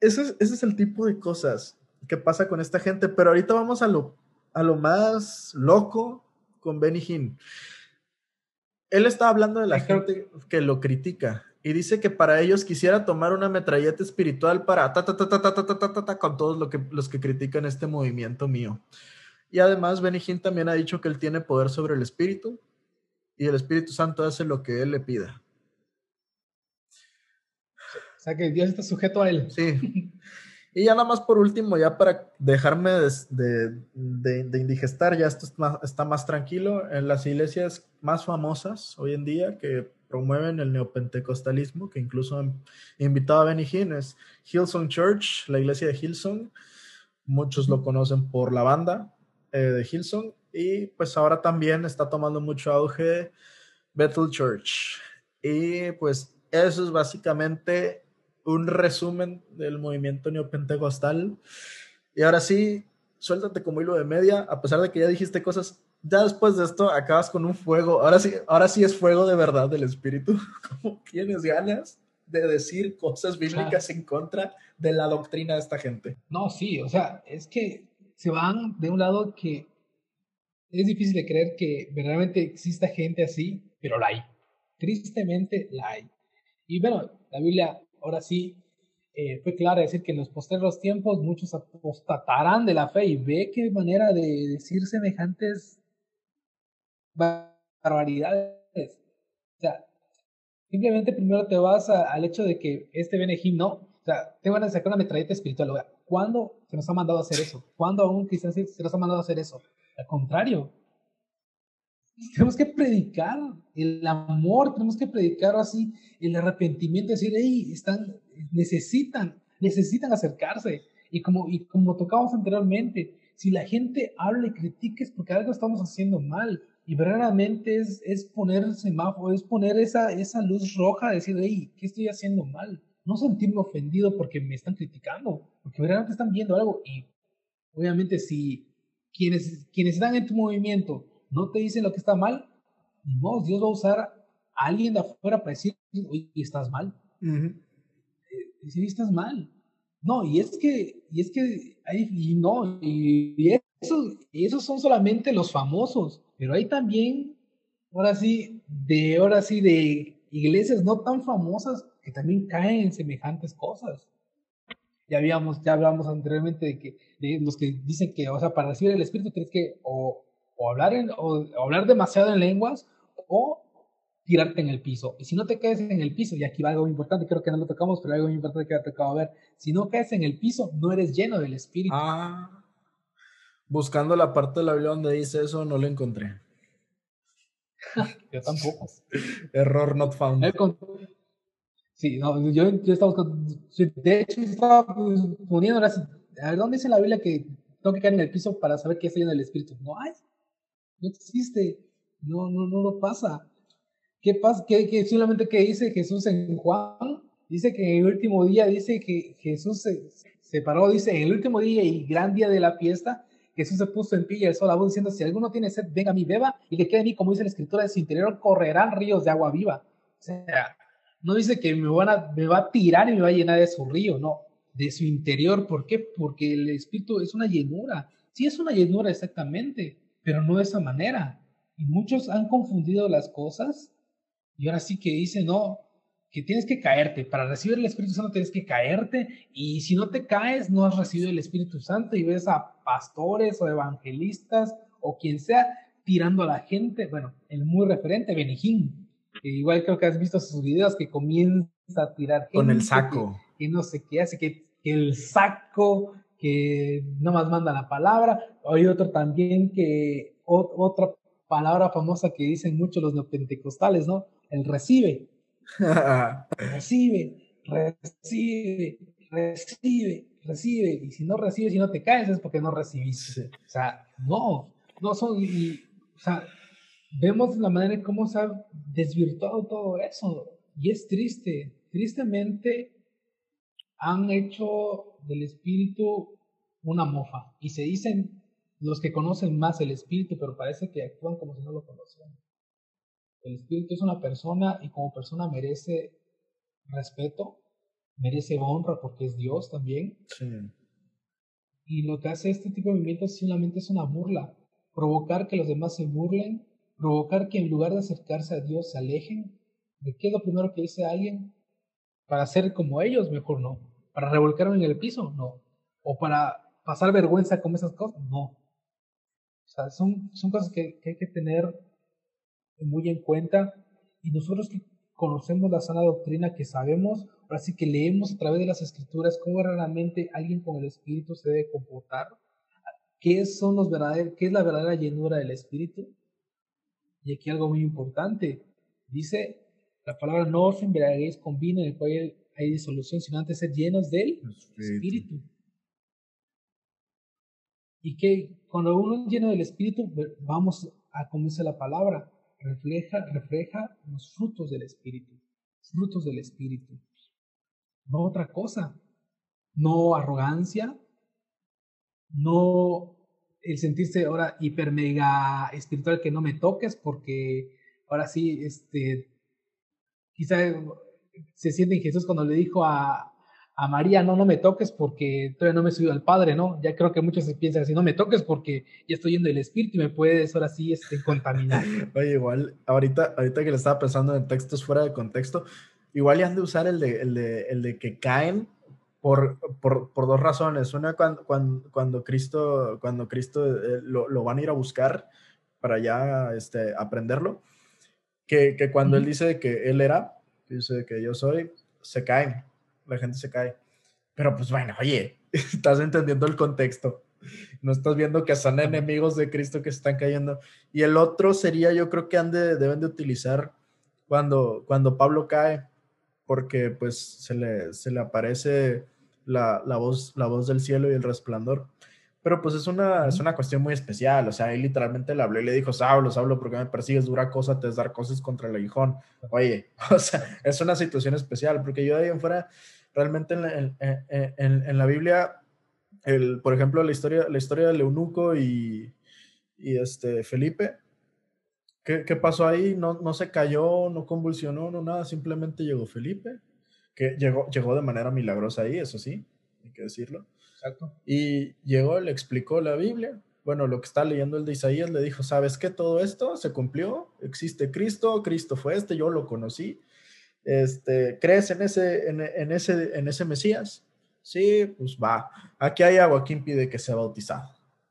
Ese es, ese es el tipo de cosas que pasa con esta gente, pero ahorita vamos a lo, a lo más loco con Benny Hinn. Él está hablando de la gente que lo critica y dice que para ellos quisiera tomar una metralleta espiritual para ta ta ta ta ta ta ta ta, ta con todos lo que, los que critican este movimiento mío. Y además Benny Hinn también ha dicho que él tiene poder sobre el espíritu y el Espíritu Santo hace lo que él le pida. O sea que Dios está sujeto a él. Sí. Y ya nada más por último, ya para dejarme de, de, de, de indigestar, ya esto está más, está más, tranquilo, en las iglesias más famosas hoy en día que promueven el neopentecostalismo, que incluso han invitado a Benny Hinn, es Hillsong Church, la iglesia de Hillsong. Muchos lo conocen por la banda eh, de Hillsong. Y pues ahora también está tomando mucho auge Bethel Church. Y pues eso es básicamente un resumen del movimiento neopentecostal. Y ahora sí, suéltate como hilo de media, a pesar de que ya dijiste cosas, ya después de esto acabas con un fuego. Ahora sí, ahora sí es fuego de verdad del espíritu. Como tienes ganas de decir cosas bíblicas en contra de la doctrina de esta gente. No, sí, o sea, es que se van de un lado que es difícil de creer que verdaderamente exista gente así, pero la hay. Tristemente la hay. Y bueno, la Biblia ahora sí eh, fue clara decir que en los posteriores tiempos muchos apostatarán de la fe y ve qué manera de decir semejantes barbaridades. O sea, simplemente primero te vas al hecho de que este Benejim no, o sea, te van a sacar una metralleta espiritual. ¿Cuándo se nos ha mandado a hacer eso? ¿Cuándo a un cristiano se nos ha mandado a hacer eso? Al contrario, tenemos que predicar el amor, tenemos que predicar así el arrepentimiento, decir, hey, están, necesitan, necesitan acercarse. Y como, y como tocamos anteriormente, si la gente habla y critica es porque algo estamos haciendo mal. Y verdaderamente es, es poner el semáforo, es poner esa, esa luz roja, decir, hey, ¿qué estoy haciendo mal? No sentirme ofendido porque me están criticando, porque verdaderamente están viendo algo. Y obviamente si quienes, quienes están en tu movimiento no te dicen lo que está mal, no, Dios va a usar a alguien de afuera para decir, oye, estás mal. Uh estás mal. No, y es que, y es que, hay, y no, y, y esos son solamente los famosos, pero hay también, ahora sí, de, ahora sí, de iglesias no tan famosas que también caen en semejantes cosas. Ya habíamos, ya hablamos anteriormente de que, de los que dicen que, o sea, para recibir el Espíritu tienes que o o hablar, en, o, hablar demasiado en lenguas o tirarte en el piso. Y si no te caes en el piso, y aquí va algo muy importante, creo que no lo tocamos, pero algo muy importante que acabo de ver, si no caes en el piso, no eres lleno del Espíritu. Ah, buscando la parte de la Biblia donde dice eso, no lo encontré. yo tampoco. Error not found. Sí, no, yo, yo estaba de hecho estaba poniendo, a ver, ¿dónde dice la Biblia que tengo que caer en el piso para saber que estoy lleno del Espíritu? No hay no existe, no, no, no lo pasa. ¿Qué pasa? ¿Qué, qué, solamente que dice Jesús en Juan? Dice que en el último día, dice que Jesús se, se paró, dice, en el último día y gran día de la fiesta, Jesús se puso en pie y alzó la voz diciendo, si alguno tiene sed, venga a mí, beba, y que quede en mí, como dice la escritura, de su interior correrán ríos de agua viva. O sea, no dice que me, van a, me va a tirar y me va a llenar de su río, no, de su interior. ¿Por qué? Porque el Espíritu es una llenura. Sí, es una llenura exactamente, pero no de esa manera. Y muchos han confundido las cosas y ahora sí que dicen, no, que tienes que caerte. Para recibir el Espíritu Santo tienes que caerte y si no te caes no has recibido el Espíritu Santo y ves a pastores o evangelistas o quien sea tirando a la gente. Bueno, el muy referente, Benijín, que igual creo que has visto sus videos que comienza a tirar Con el saco. Que, no sé qué hace, que, que el saco que más manda la palabra. Hay otro también que, otra palabra famosa que dicen mucho los neopentecostales, ¿no? El recibe. recibe, recibe, recibe, recibe. Y si no recibes y no te caes es porque no recibiste. O sea, no, no son, y, o sea, vemos la manera en cómo se ha desvirtuado todo eso. Y es triste, tristemente han hecho del espíritu una mofa y se dicen los que conocen más el espíritu, pero parece que actúan como si no lo conocieran. El espíritu es una persona y como persona merece respeto, merece honra porque es Dios también. Y lo que hace este tipo de movimientos simplemente es una burla, provocar que los demás se burlen, provocar que en lugar de acercarse a Dios se alejen. ¿De qué es lo primero que dice alguien? Para ser como ellos, mejor no para revolcarme en el piso, no. O para pasar vergüenza con esas cosas, no. O sea, son, son cosas que, hay que tener muy en cuenta. Y nosotros que conocemos la sana doctrina, que sabemos, ahora sí que leemos a través de las escrituras cómo realmente alguien con el espíritu se debe comportar, qué, son los verdaderos, qué es la verdadera llenura del espíritu. Y aquí algo muy importante. Dice la palabra no os embriaguéis con vino en el cual hay disolución, sino antes ser llenos del Espíritu. Y que cuando uno es lleno del Espíritu, vamos a como dice la palabra, refleja, refleja los frutos del Espíritu, frutos del Espíritu. No otra cosa, no arrogancia, no el sentirse ahora hiper mega espiritual que no me toques porque ahora sí, este, quizá se siente en Jesús cuando le dijo a, a María, no, no me toques porque todavía no me he subido al Padre, ¿no? Ya creo que muchos piensan así, no me toques porque ya estoy yendo el Espíritu y me puedes ahora sí este, contaminar. Oye, igual, ahorita, ahorita que le estaba pensando en textos fuera de contexto, igual ya han de usar el de, el de, el de que caen por, por, por, dos razones. Una, cuando, cuando, cuando Cristo, cuando Cristo eh, lo, lo, van a ir a buscar para ya este, aprenderlo, que, que cuando él dice que él era, dice que yo soy, se caen la gente se cae. Pero pues bueno, oye, estás entendiendo el contexto. No estás viendo que son enemigos de Cristo que se están cayendo. Y el otro sería, yo creo que han de, deben de utilizar cuando, cuando Pablo cae, porque pues se le, se le aparece la, la, voz, la voz del cielo y el resplandor. Pero pues es una, es una cuestión muy especial, o sea, él literalmente le habló y le dijo, Saulo, Saulo, ¿por qué me persigues? Dura cosa te es dar cosas contra el aguijón. Oye, o sea, es una situación especial, porque yo de ahí en fuera, realmente en la, en, en, en la Biblia, el, por ejemplo, la historia, la historia de Eunuco y, y este Felipe, ¿qué, ¿qué, pasó ahí? No, no se cayó, no convulsionó, no nada, simplemente llegó Felipe, que llegó, llegó de manera milagrosa ahí, eso sí, hay que decirlo Exacto. Y llegó, le explicó la Biblia. Bueno, lo que está leyendo el de Isaías le dijo, ¿sabes qué? Todo esto se cumplió, existe Cristo, Cristo fue este, yo lo conocí. Este, ¿Crees en ese, en, en ese, en ese Mesías? Sí, pues va. Aquí hay agua, ¿quién pide que sea bautizado?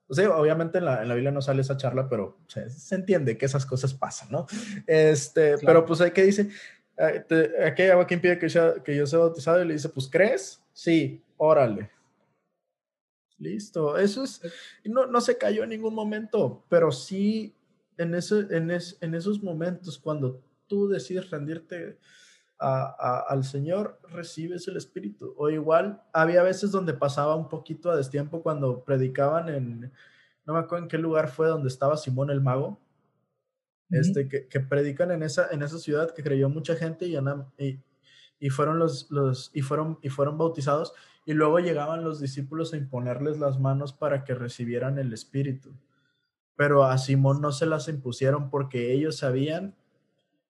O sea, obviamente en la, en la Biblia no sale esa charla, pero se, se entiende que esas cosas pasan, ¿no? Este, claro. Pero pues hay que dice, aquí hay agua, ¿quién pide que, sea, que yo sea bautizado? Y le dice, pues ¿crees? Sí, órale. Listo, eso es, no, no se cayó en ningún momento, pero sí en, ese, en, es, en esos momentos cuando tú decides rendirte a, a, al Señor, recibes el Espíritu. O igual, había veces donde pasaba un poquito a destiempo cuando predicaban en, no me acuerdo en qué lugar fue donde estaba Simón el Mago, uh -huh. este, que, que, predican en esa, en esa ciudad que creyó mucha gente y, y, y fueron los, los, y fueron, y fueron bautizados y luego llegaban los discípulos a imponerles las manos para que recibieran el Espíritu. Pero a Simón no se las impusieron porque ellos sabían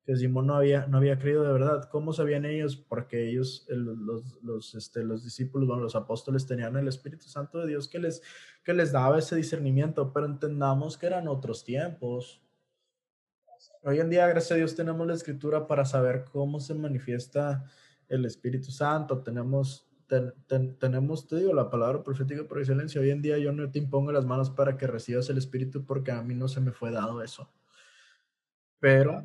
que Simón no había, no había creído de verdad. ¿Cómo sabían ellos? Porque ellos, los, los, este, los discípulos, bueno, los apóstoles tenían el Espíritu Santo de Dios que les, que les daba ese discernimiento, pero entendamos que eran otros tiempos. Hoy en día, gracias a Dios, tenemos la escritura para saber cómo se manifiesta el Espíritu Santo. Tenemos ten, ten, tenemos, te digo, la palabra profética por excelencia. Hoy en día yo no te impongo las manos para que recibas el Espíritu porque a mí no se me fue dado eso. Pero,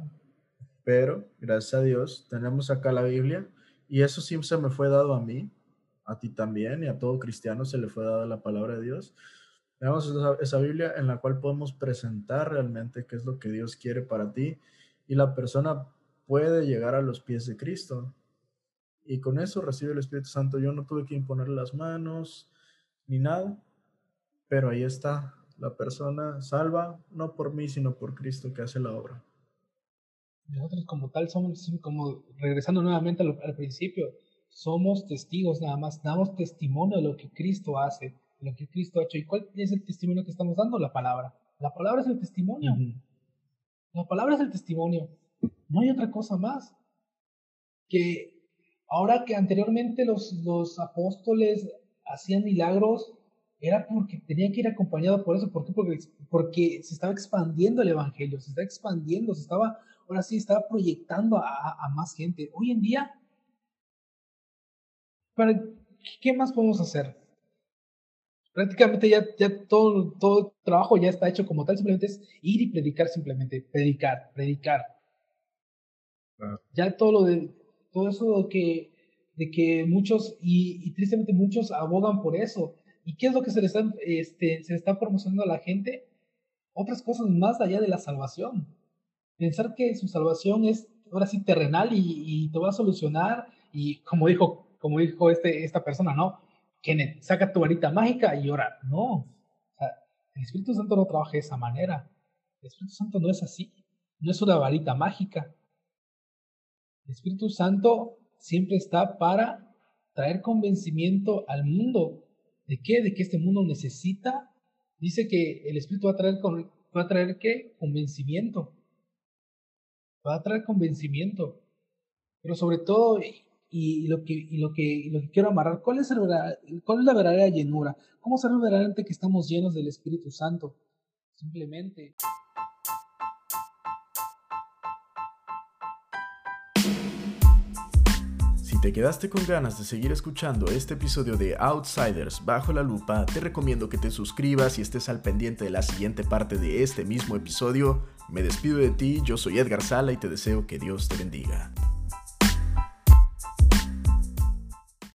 pero, gracias a Dios, tenemos acá la Biblia y eso sí se me fue dado a mí, a ti también y a todo cristiano se le fue dada la palabra de Dios. Tenemos esa, esa Biblia en la cual podemos presentar realmente qué es lo que Dios quiere para ti y la persona puede llegar a los pies de Cristo y con eso recibe el Espíritu Santo. Yo no tuve que imponerle las manos ni nada, pero ahí está la persona salva, no por mí, sino por Cristo que hace la obra. Nosotros como tal somos, como regresando nuevamente al, al principio, somos testigos nada más, damos testimonio de lo que Cristo hace, de lo que Cristo ha hecho. ¿Y cuál es el testimonio que estamos dando? La palabra. La palabra es el testimonio. Uh -huh. La palabra es el testimonio. No hay otra cosa más. Que Ahora que anteriormente los, los apóstoles hacían milagros, era porque tenían que ir acompañado por eso. ¿Por qué? Porque, porque se estaba expandiendo el evangelio, se estaba expandiendo, se estaba, ahora sí, estaba proyectando a, a más gente. Hoy en día, ¿para qué más podemos hacer? Prácticamente ya, ya todo, todo el trabajo ya está hecho como tal, simplemente es ir y predicar simplemente, predicar, predicar. Ah. Ya todo lo de, todo eso que, de que muchos, y, tristemente muchos abogan por eso. ¿Y qué es lo que se le está, este, se está promocionando a la gente? Otras cosas más allá de la salvación. Pensar que su salvación es ahora sí terrenal y, y te va a solucionar, y como dijo, como dijo este, esta persona, ¿no? Kenneth, saca tu varita mágica y ora. No, el Espíritu Santo no trabaja de esa manera. El Espíritu Santo no es así, no es una varita mágica. El Espíritu Santo siempre está para traer convencimiento al mundo. ¿De qué? De que este mundo necesita. Dice que el Espíritu va a traer, va a traer qué? Convencimiento. Va a traer convencimiento. Pero sobre todo, y, lo, que, lo, que, lo que quiero amarrar, ¿cuál es, el, ¿cuál es la verdadera llenura? ¿Cómo saber verdaderamente que estamos llenos del Espíritu Santo? Simplemente. Te quedaste con ganas de seguir escuchando este episodio de Outsiders bajo la lupa, te recomiendo que te suscribas y estés al pendiente de la siguiente parte de este mismo episodio. Me despido de ti, yo soy Edgar Sala y te deseo que Dios te bendiga.